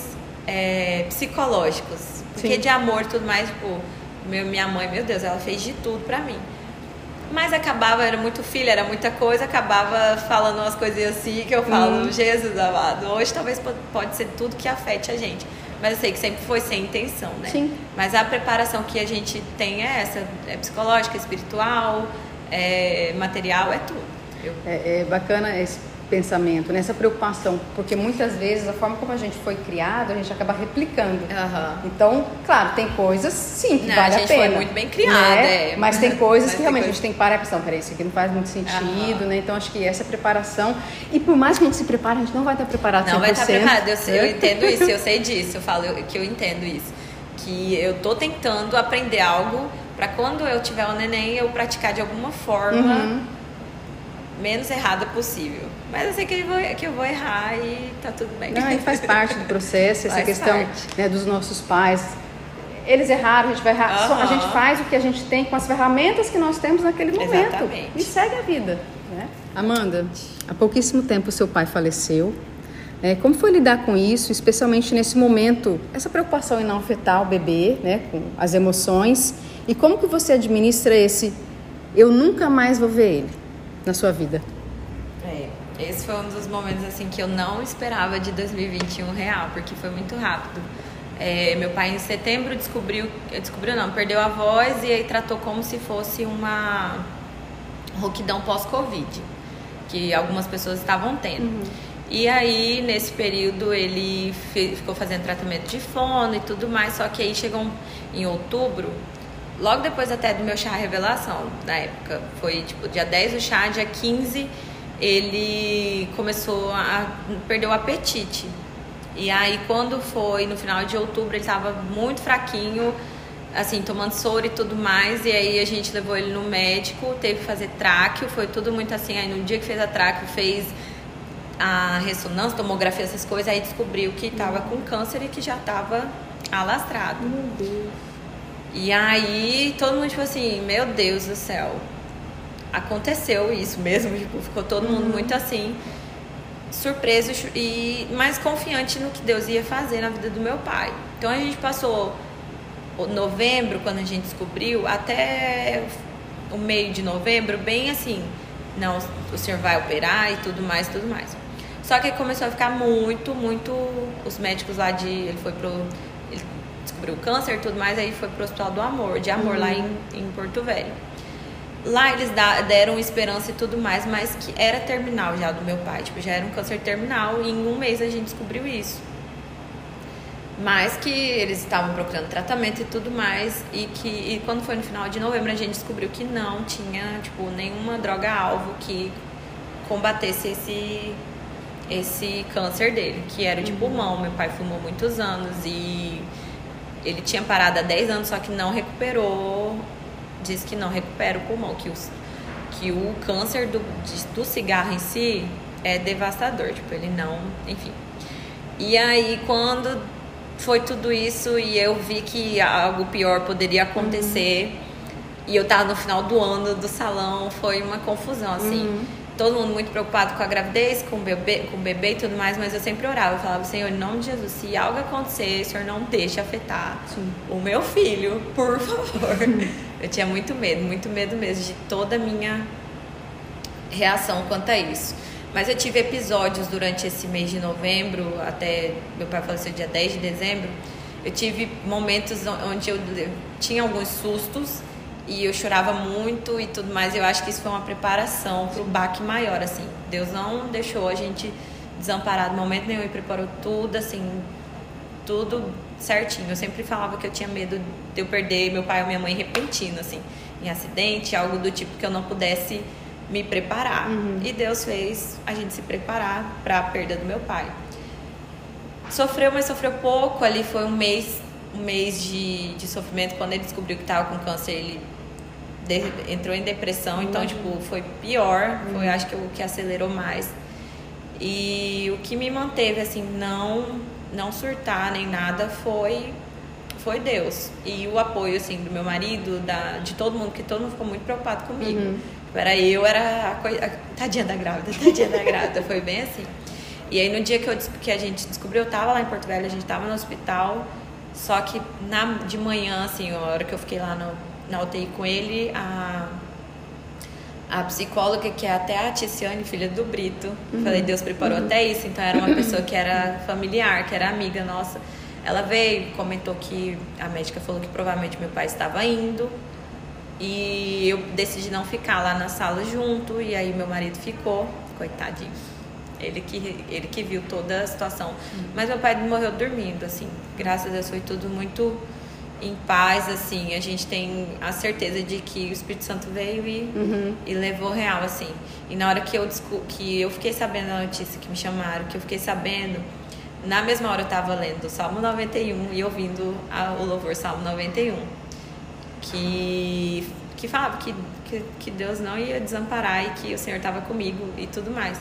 é, psicológicos. Porque Sim. de amor e tudo mais, tipo, meu, minha mãe, meu Deus, ela fez de tudo pra mim. Mas acabava, era muito filha, era muita coisa, acabava falando umas coisinhas assim que eu falo, uhum. Jesus amado, hoje talvez pode ser tudo que afete a gente. Mas eu sei que sempre foi sem intenção, né? Sim. Mas a preparação que a gente tem é essa, é psicológica, espiritual, é material, é tudo. Eu... É, é bacana esse pensamento, nessa né? preocupação, porque muitas vezes a forma como a gente foi criado, a gente acaba replicando. Uhum. Então, claro, tem coisas sim que não, vale a, gente a pena. foi muito bem criada, né? é. Mas tem [LAUGHS] coisas mas que realmente coisa... a gente tem que parar a pensar, peraí, isso aqui não faz muito sentido, uhum. né? Então acho que essa preparação, e por mais que a gente se prepare, a gente não vai estar preparado Não vai estar preparado, eu, sei, eu entendo isso, eu sei disso, eu falo que eu entendo isso. Que eu tô tentando aprender algo para quando eu tiver um neném eu praticar de alguma forma uhum. menos errada possível. Mas eu sei que eu vou, que eu vou errar e tá tudo bem. Não, e faz parte do processo, essa faz questão né, dos nossos pais. Eles erraram, a gente vai errar. Uhum. A gente faz o que a gente tem com as ferramentas que nós temos naquele momento. Exatamente. E segue a vida. Né? Amanda, há pouquíssimo tempo seu pai faleceu. É, como foi lidar com isso, especialmente nesse momento, essa preocupação em não afetar o bebê, né, com as emoções, e como que você administra esse eu nunca mais vou ver ele na sua vida? Esse foi um dos momentos assim que eu não esperava de 2021 real, porque foi muito rápido. É, meu pai em setembro descobriu, descobriu não, perdeu a voz e aí tratou como se fosse uma rouquidão pós-Covid, que algumas pessoas estavam tendo. Uhum. E aí, nesse período, ele ficou fazendo tratamento de fono e tudo mais, só que aí chegou em outubro, logo depois até do meu chá revelação, na época, foi tipo dia 10 o chá, dia 15 ele começou a perder o apetite. E aí quando foi no final de outubro, ele estava muito fraquinho, assim, tomando soro e tudo mais, e aí a gente levou ele no médico, teve que fazer tráqueo, foi tudo muito assim, aí no dia que fez a tráqueo, fez a ressonância, tomografia, essas coisas, aí descobriu que estava com câncer e que já estava alastrado. Meu Deus. E aí todo mundo tipo assim, meu Deus do céu, aconteceu isso mesmo, [LAUGHS] tipo, ficou todo mundo uhum. muito assim, surpreso e mais confiante no que Deus ia fazer na vida do meu pai. Então a gente passou novembro, quando a gente descobriu, até o meio de novembro bem assim, não, o senhor vai operar e tudo mais, tudo mais. Só que começou a ficar muito, muito. Os médicos lá de. Ele foi pro. Ele descobriu câncer e tudo mais, aí foi pro Hospital do Amor, de Amor, uhum. lá em, em Porto Velho. Lá eles deram esperança e tudo mais, mas que era terminal já do meu pai. Tipo, já era um câncer terminal e em um mês a gente descobriu isso. Mas que eles estavam procurando tratamento e tudo mais. E que e quando foi no final de novembro a gente descobriu que não tinha, tipo, nenhuma droga-alvo que combatesse esse, esse câncer dele, que era de uhum. pulmão. Meu pai fumou muitos anos e ele tinha parado há 10 anos, só que não recuperou diz que não recupera o pulmão, que, os, que o câncer do, do cigarro em si é devastador, tipo, ele não, enfim. E aí quando foi tudo isso e eu vi que algo pior poderia acontecer uhum. e eu tava no final do ano do salão, foi uma confusão, assim. Uhum todo mundo muito preocupado com a gravidez, com o bebê, com o bebê e tudo mais, mas eu sempre orava, eu falava, Senhor, em nome de Jesus, se algo acontecer, o Senhor não deixe afetar Sim. o meu filho, por favor. Eu tinha muito medo, muito medo mesmo de toda a minha reação quanto a isso. Mas eu tive episódios durante esse mês de novembro, até meu pai faleceu dia 10 de dezembro, eu tive momentos onde eu tinha alguns sustos, e eu chorava muito e tudo mais. Eu acho que isso foi uma preparação para o baque maior, assim. Deus não deixou a gente desamparado no momento nenhum e preparou tudo, assim, tudo certinho. Eu sempre falava que eu tinha medo de eu perder meu pai ou minha mãe repentino, assim, em acidente, algo do tipo que eu não pudesse me preparar. Uhum. E Deus fez a gente se preparar para a perda do meu pai. Sofreu, mas sofreu pouco. Ali foi um mês um mês de, de sofrimento. Quando ele descobriu que estava com câncer, ele de, entrou em depressão, então, uhum. tipo, foi pior, foi uhum. acho que o que acelerou mais. E o que me manteve, assim, não, não surtar nem nada foi foi Deus. E o apoio, assim, do meu marido, da, de todo mundo, que todo mundo ficou muito preocupado comigo. Uhum. Era eu, era a, coisa, a tadinha da grávida, [LAUGHS] tadinha da grávida, foi bem assim. E aí no dia que, eu, que a gente descobriu, eu tava lá em Porto Velho, a gente tava no hospital, só que na, de manhã, assim, a hora que eu fiquei lá no, na UTI com ele, a, a psicóloga, que é até a Ticiane, filha do Brito, uhum. falei, Deus preparou uhum. até isso, então era uma pessoa que era familiar, que era amiga nossa. Ela veio, comentou que a médica falou que provavelmente meu pai estava indo. E eu decidi não ficar lá na sala junto, e aí meu marido ficou, coitadinho. Ele que, ele que viu toda a situação. Uhum. Mas meu pai morreu dormindo, assim. Graças a Deus foi tudo muito em paz, assim. A gente tem a certeza de que o Espírito Santo veio e, uhum. e levou real, assim. E na hora que eu, que eu fiquei sabendo a notícia, que me chamaram, que eu fiquei sabendo, na mesma hora eu estava lendo o Salmo 91 e ouvindo a, o louvor Salmo 91. Que, que falava que, que, que Deus não ia desamparar e que o Senhor estava comigo e tudo mais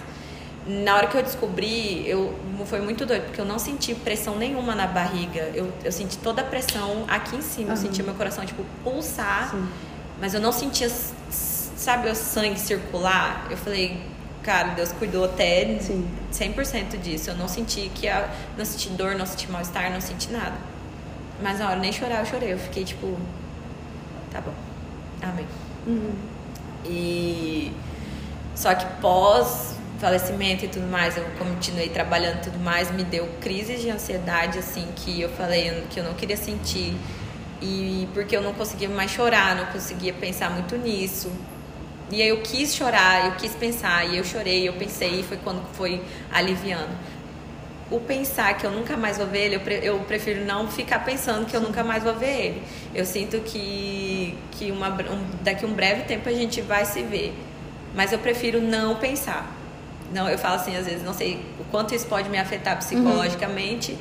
na hora que eu descobri, eu foi muito doido, porque eu não senti pressão nenhuma na barriga. Eu, eu senti toda a pressão aqui em cima. Uhum. Eu sentia meu coração, tipo, pulsar. Sim. Mas eu não sentia, sabe, o sangue circular. Eu falei, cara, Deus cuidou até Sim. 100% disso. Eu não senti que a, não senti dor, não senti mal-estar, não senti nada. Mas na hora nem chorar, eu chorei. Eu fiquei tipo, tá bom. Amém. Uhum. E só que pós falecimento e tudo mais, eu continuei trabalhando e tudo mais, me deu crises de ansiedade, assim, que eu falei que eu não queria sentir. E porque eu não conseguia mais chorar, não conseguia pensar muito nisso. E aí eu quis chorar, eu quis pensar, e eu chorei, eu pensei, e foi quando foi aliviando. O pensar que eu nunca mais vou ver ele, eu prefiro não ficar pensando que eu nunca mais vou ver ele. Eu sinto que, que uma, um, daqui a um breve tempo a gente vai se ver. Mas eu prefiro não pensar não, eu falo assim, às vezes, não sei o quanto isso pode me afetar psicologicamente, uhum.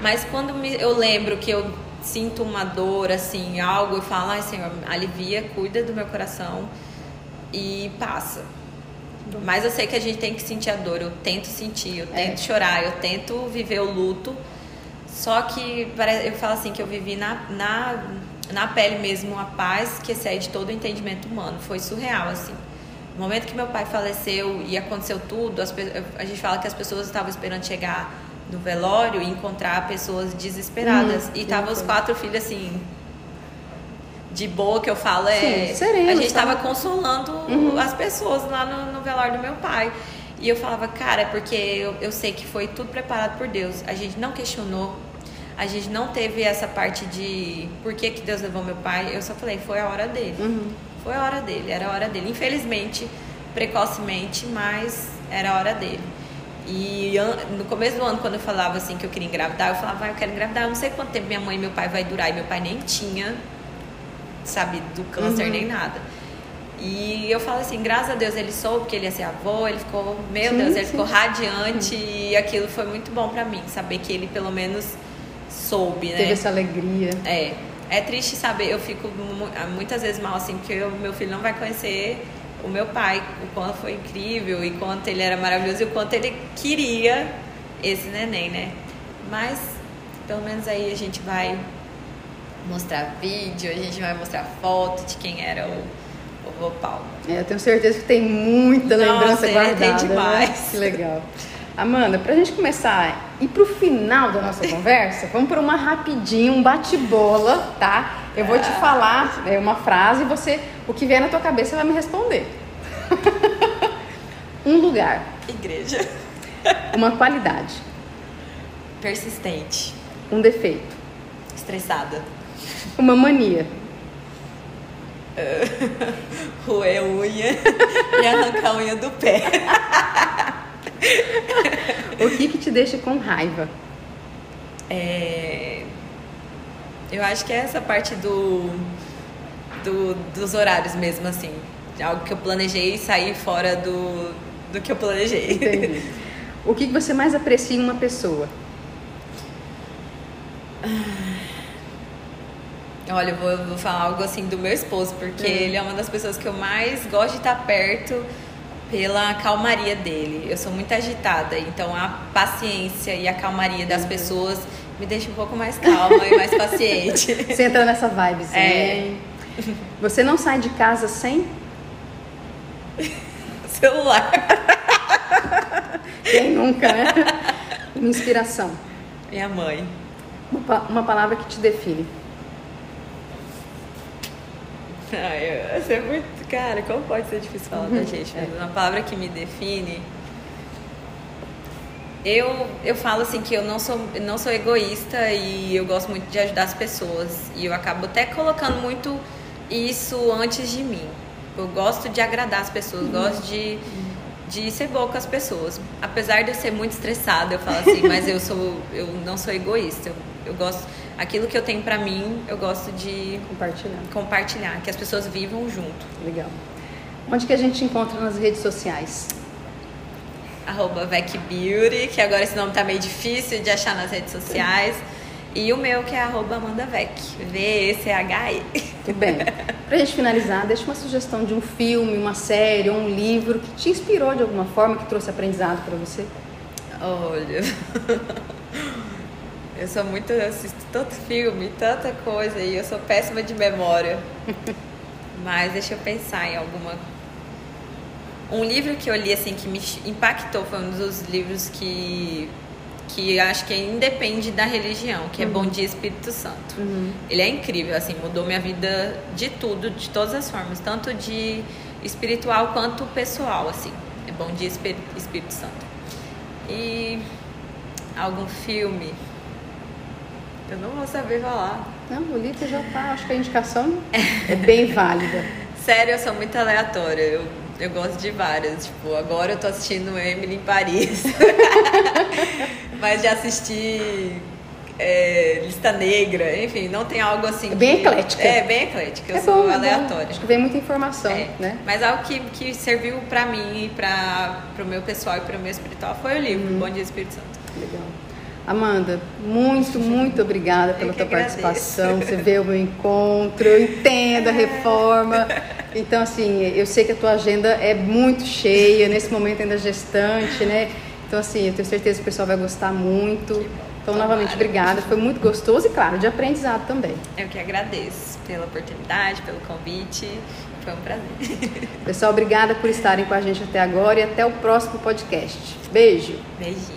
mas quando me, eu lembro que eu sinto uma dor, assim, algo, eu falo, ai Senhor, alivia, cuida do meu coração e passa. Mas eu sei que a gente tem que sentir a dor, eu tento sentir, eu tento é. chorar, eu tento viver o luto. Só que eu falo assim que eu vivi na, na, na pele mesmo a paz que excede todo o entendimento humano. Foi surreal, assim. No momento que meu pai faleceu e aconteceu tudo, as, a gente fala que as pessoas estavam esperando chegar no velório e encontrar pessoas desesperadas. Hum, e estavam os quatro filhos assim, de boa que eu falo é. Sim, a gente tá? tava consolando Uhum. as pessoas lá no, no velório do meu pai. E eu falava, cara, é porque eu, eu sei que foi tudo preparado por Deus. A gente não questionou. A gente não teve essa parte de por que, que Deus levou meu pai. Eu só falei, foi a hora dele. Uhum. Foi a hora dele, era a hora dele. Infelizmente, precocemente, mas era a hora dele. E no começo do ano, quando eu falava assim que eu queria engravidar, eu falava, ah, eu quero engravidar, eu não sei quanto tempo minha mãe e meu pai vai durar. E meu pai nem tinha, sabe, do câncer Uhum. nem nada. E eu falo assim, graças a Deus ele soube que ele ia ser avô, ele ficou, meu Sim, Deus, ele sim. ficou radiante e aquilo foi muito bom pra mim, saber que ele pelo menos soube, né? Teve essa alegria. É. É triste saber, eu fico mu- muitas vezes mal assim, porque o meu filho não vai conhecer o meu pai, o quanto foi incrível e quanto ele era maravilhoso e o quanto ele queria esse neném, né? Mas pelo menos aí a gente vai mostrar vídeo, a gente vai mostrar foto de quem era o, o vô Paulo. É, eu tenho certeza que tem muita Nossa, lembrança é, guardada. tem né? demais. Que legal. [LAUGHS] Amanda, pra gente começar e pro final da nossa conversa, vamos por uma rapidinho, um bate-bola, tá? Eu vou te falar é, uma frase e você, o que vier na tua cabeça, vai me responder. [LAUGHS] um lugar, Igreja. uma qualidade, Persistente. um defeito, Estressada. uma mania, [LAUGHS] Roer unha [LAUGHS] e arrancar a unha do pé. [LAUGHS] o que que te deixa com raiva, É, Eu acho que é essa parte do, do- dos horários mesmo, assim. Algo que eu planejei e sair fora do, do que eu planejei. Entendi. O que que você mais aprecia em uma pessoa? Olha, eu vou, eu vou falar algo assim do meu esposo, porque Hum. ele é uma das pessoas que eu mais gosto de estar perto pela calmaria dele. Eu sou muito agitada, então a paciência e a calmaria das pessoas me deixa um pouco mais calma e mais paciente. [LAUGHS] Você entra nessa vibe, sim. É. Você não sai de casa sem? [LAUGHS] Celular. Quem nunca, né? Uma inspiração. Minha mãe. Uma, pa- uma palavra que te define. Ai, isso é muito. Cara, como pode ser difícil falar da gente? É. Mas uma palavra que me define. Eu, eu falo assim que eu não sou, não sou egoísta e eu gosto muito de ajudar as pessoas. E eu acabo até colocando muito isso antes de mim. Eu gosto de agradar as pessoas, gosto de, de ser boa com as pessoas. Apesar de eu ser muito estressada, eu falo assim, [LAUGHS] mas eu sou eu não sou egoísta. Eu, eu gosto. Aquilo que eu tenho pra mim, eu gosto de Compartilhar. compartilhar, que as pessoas vivam junto. Legal. Onde que a gente encontra nas redes sociais? Arroba Vec Beauty, que agora esse nome tá meio difícil de achar nas redes sociais. E o meu que é arroba Amanda Vec, V-E-C-H-E. Tudo bem. [LAUGHS] Pra gente finalizar, deixa uma sugestão de um filme, uma série ou um livro que te inspirou de alguma forma, que trouxe aprendizado pra você. Olha, [LAUGHS] eu sou muito, eu assisto tanto filme, tanta coisa e eu sou péssima de memória. [LAUGHS] Mas deixa eu pensar em alguma. Um livro que eu li assim que me impactou foi um dos livros que que acho que independe da religião, que é Bom Dia Espírito Santo. Ele é incrível, assim, mudou minha vida de tudo, de todas as formas, tanto de espiritual quanto pessoal, assim. É Bom Dia Espí- Espírito Santo. E algum filme? Eu não vou saber falar. Não, o livro já tá, acho que a indicação é bem válida. [LAUGHS] Sério, eu sou muito aleatória. Eu, eu gosto de várias. Tipo, agora eu tô assistindo Emily em Paris. [LAUGHS] Mas já assisti é, Lista Negra. Enfim, não tem algo assim. É bem que- eclética. É, bem eclética. Eu é sou bom, é bom. aleatória. Acho que vem muita informação, É, né? Mas algo que, que serviu pra mim e pra, pro meu pessoal e pro meu espiritual foi o livro Uhum. Bom Dia Espírito Santo. Legal. Amanda, muito, muito obrigada pela tua agradeço. participação. Você veio ao meu encontro, eu entendo a reforma. Então, assim, eu sei que a tua agenda é muito cheia, nesse momento ainda gestante, né? Então, assim, eu tenho certeza que o pessoal vai gostar muito. Então, Tomara. novamente, obrigada. Foi muito gostoso e, claro, de aprendizado também. Eu que agradeço pela oportunidade, pelo convite. Foi um prazer. Pessoal, obrigada por estarem com a gente até agora e até o próximo podcast. Beijo! Beijinho.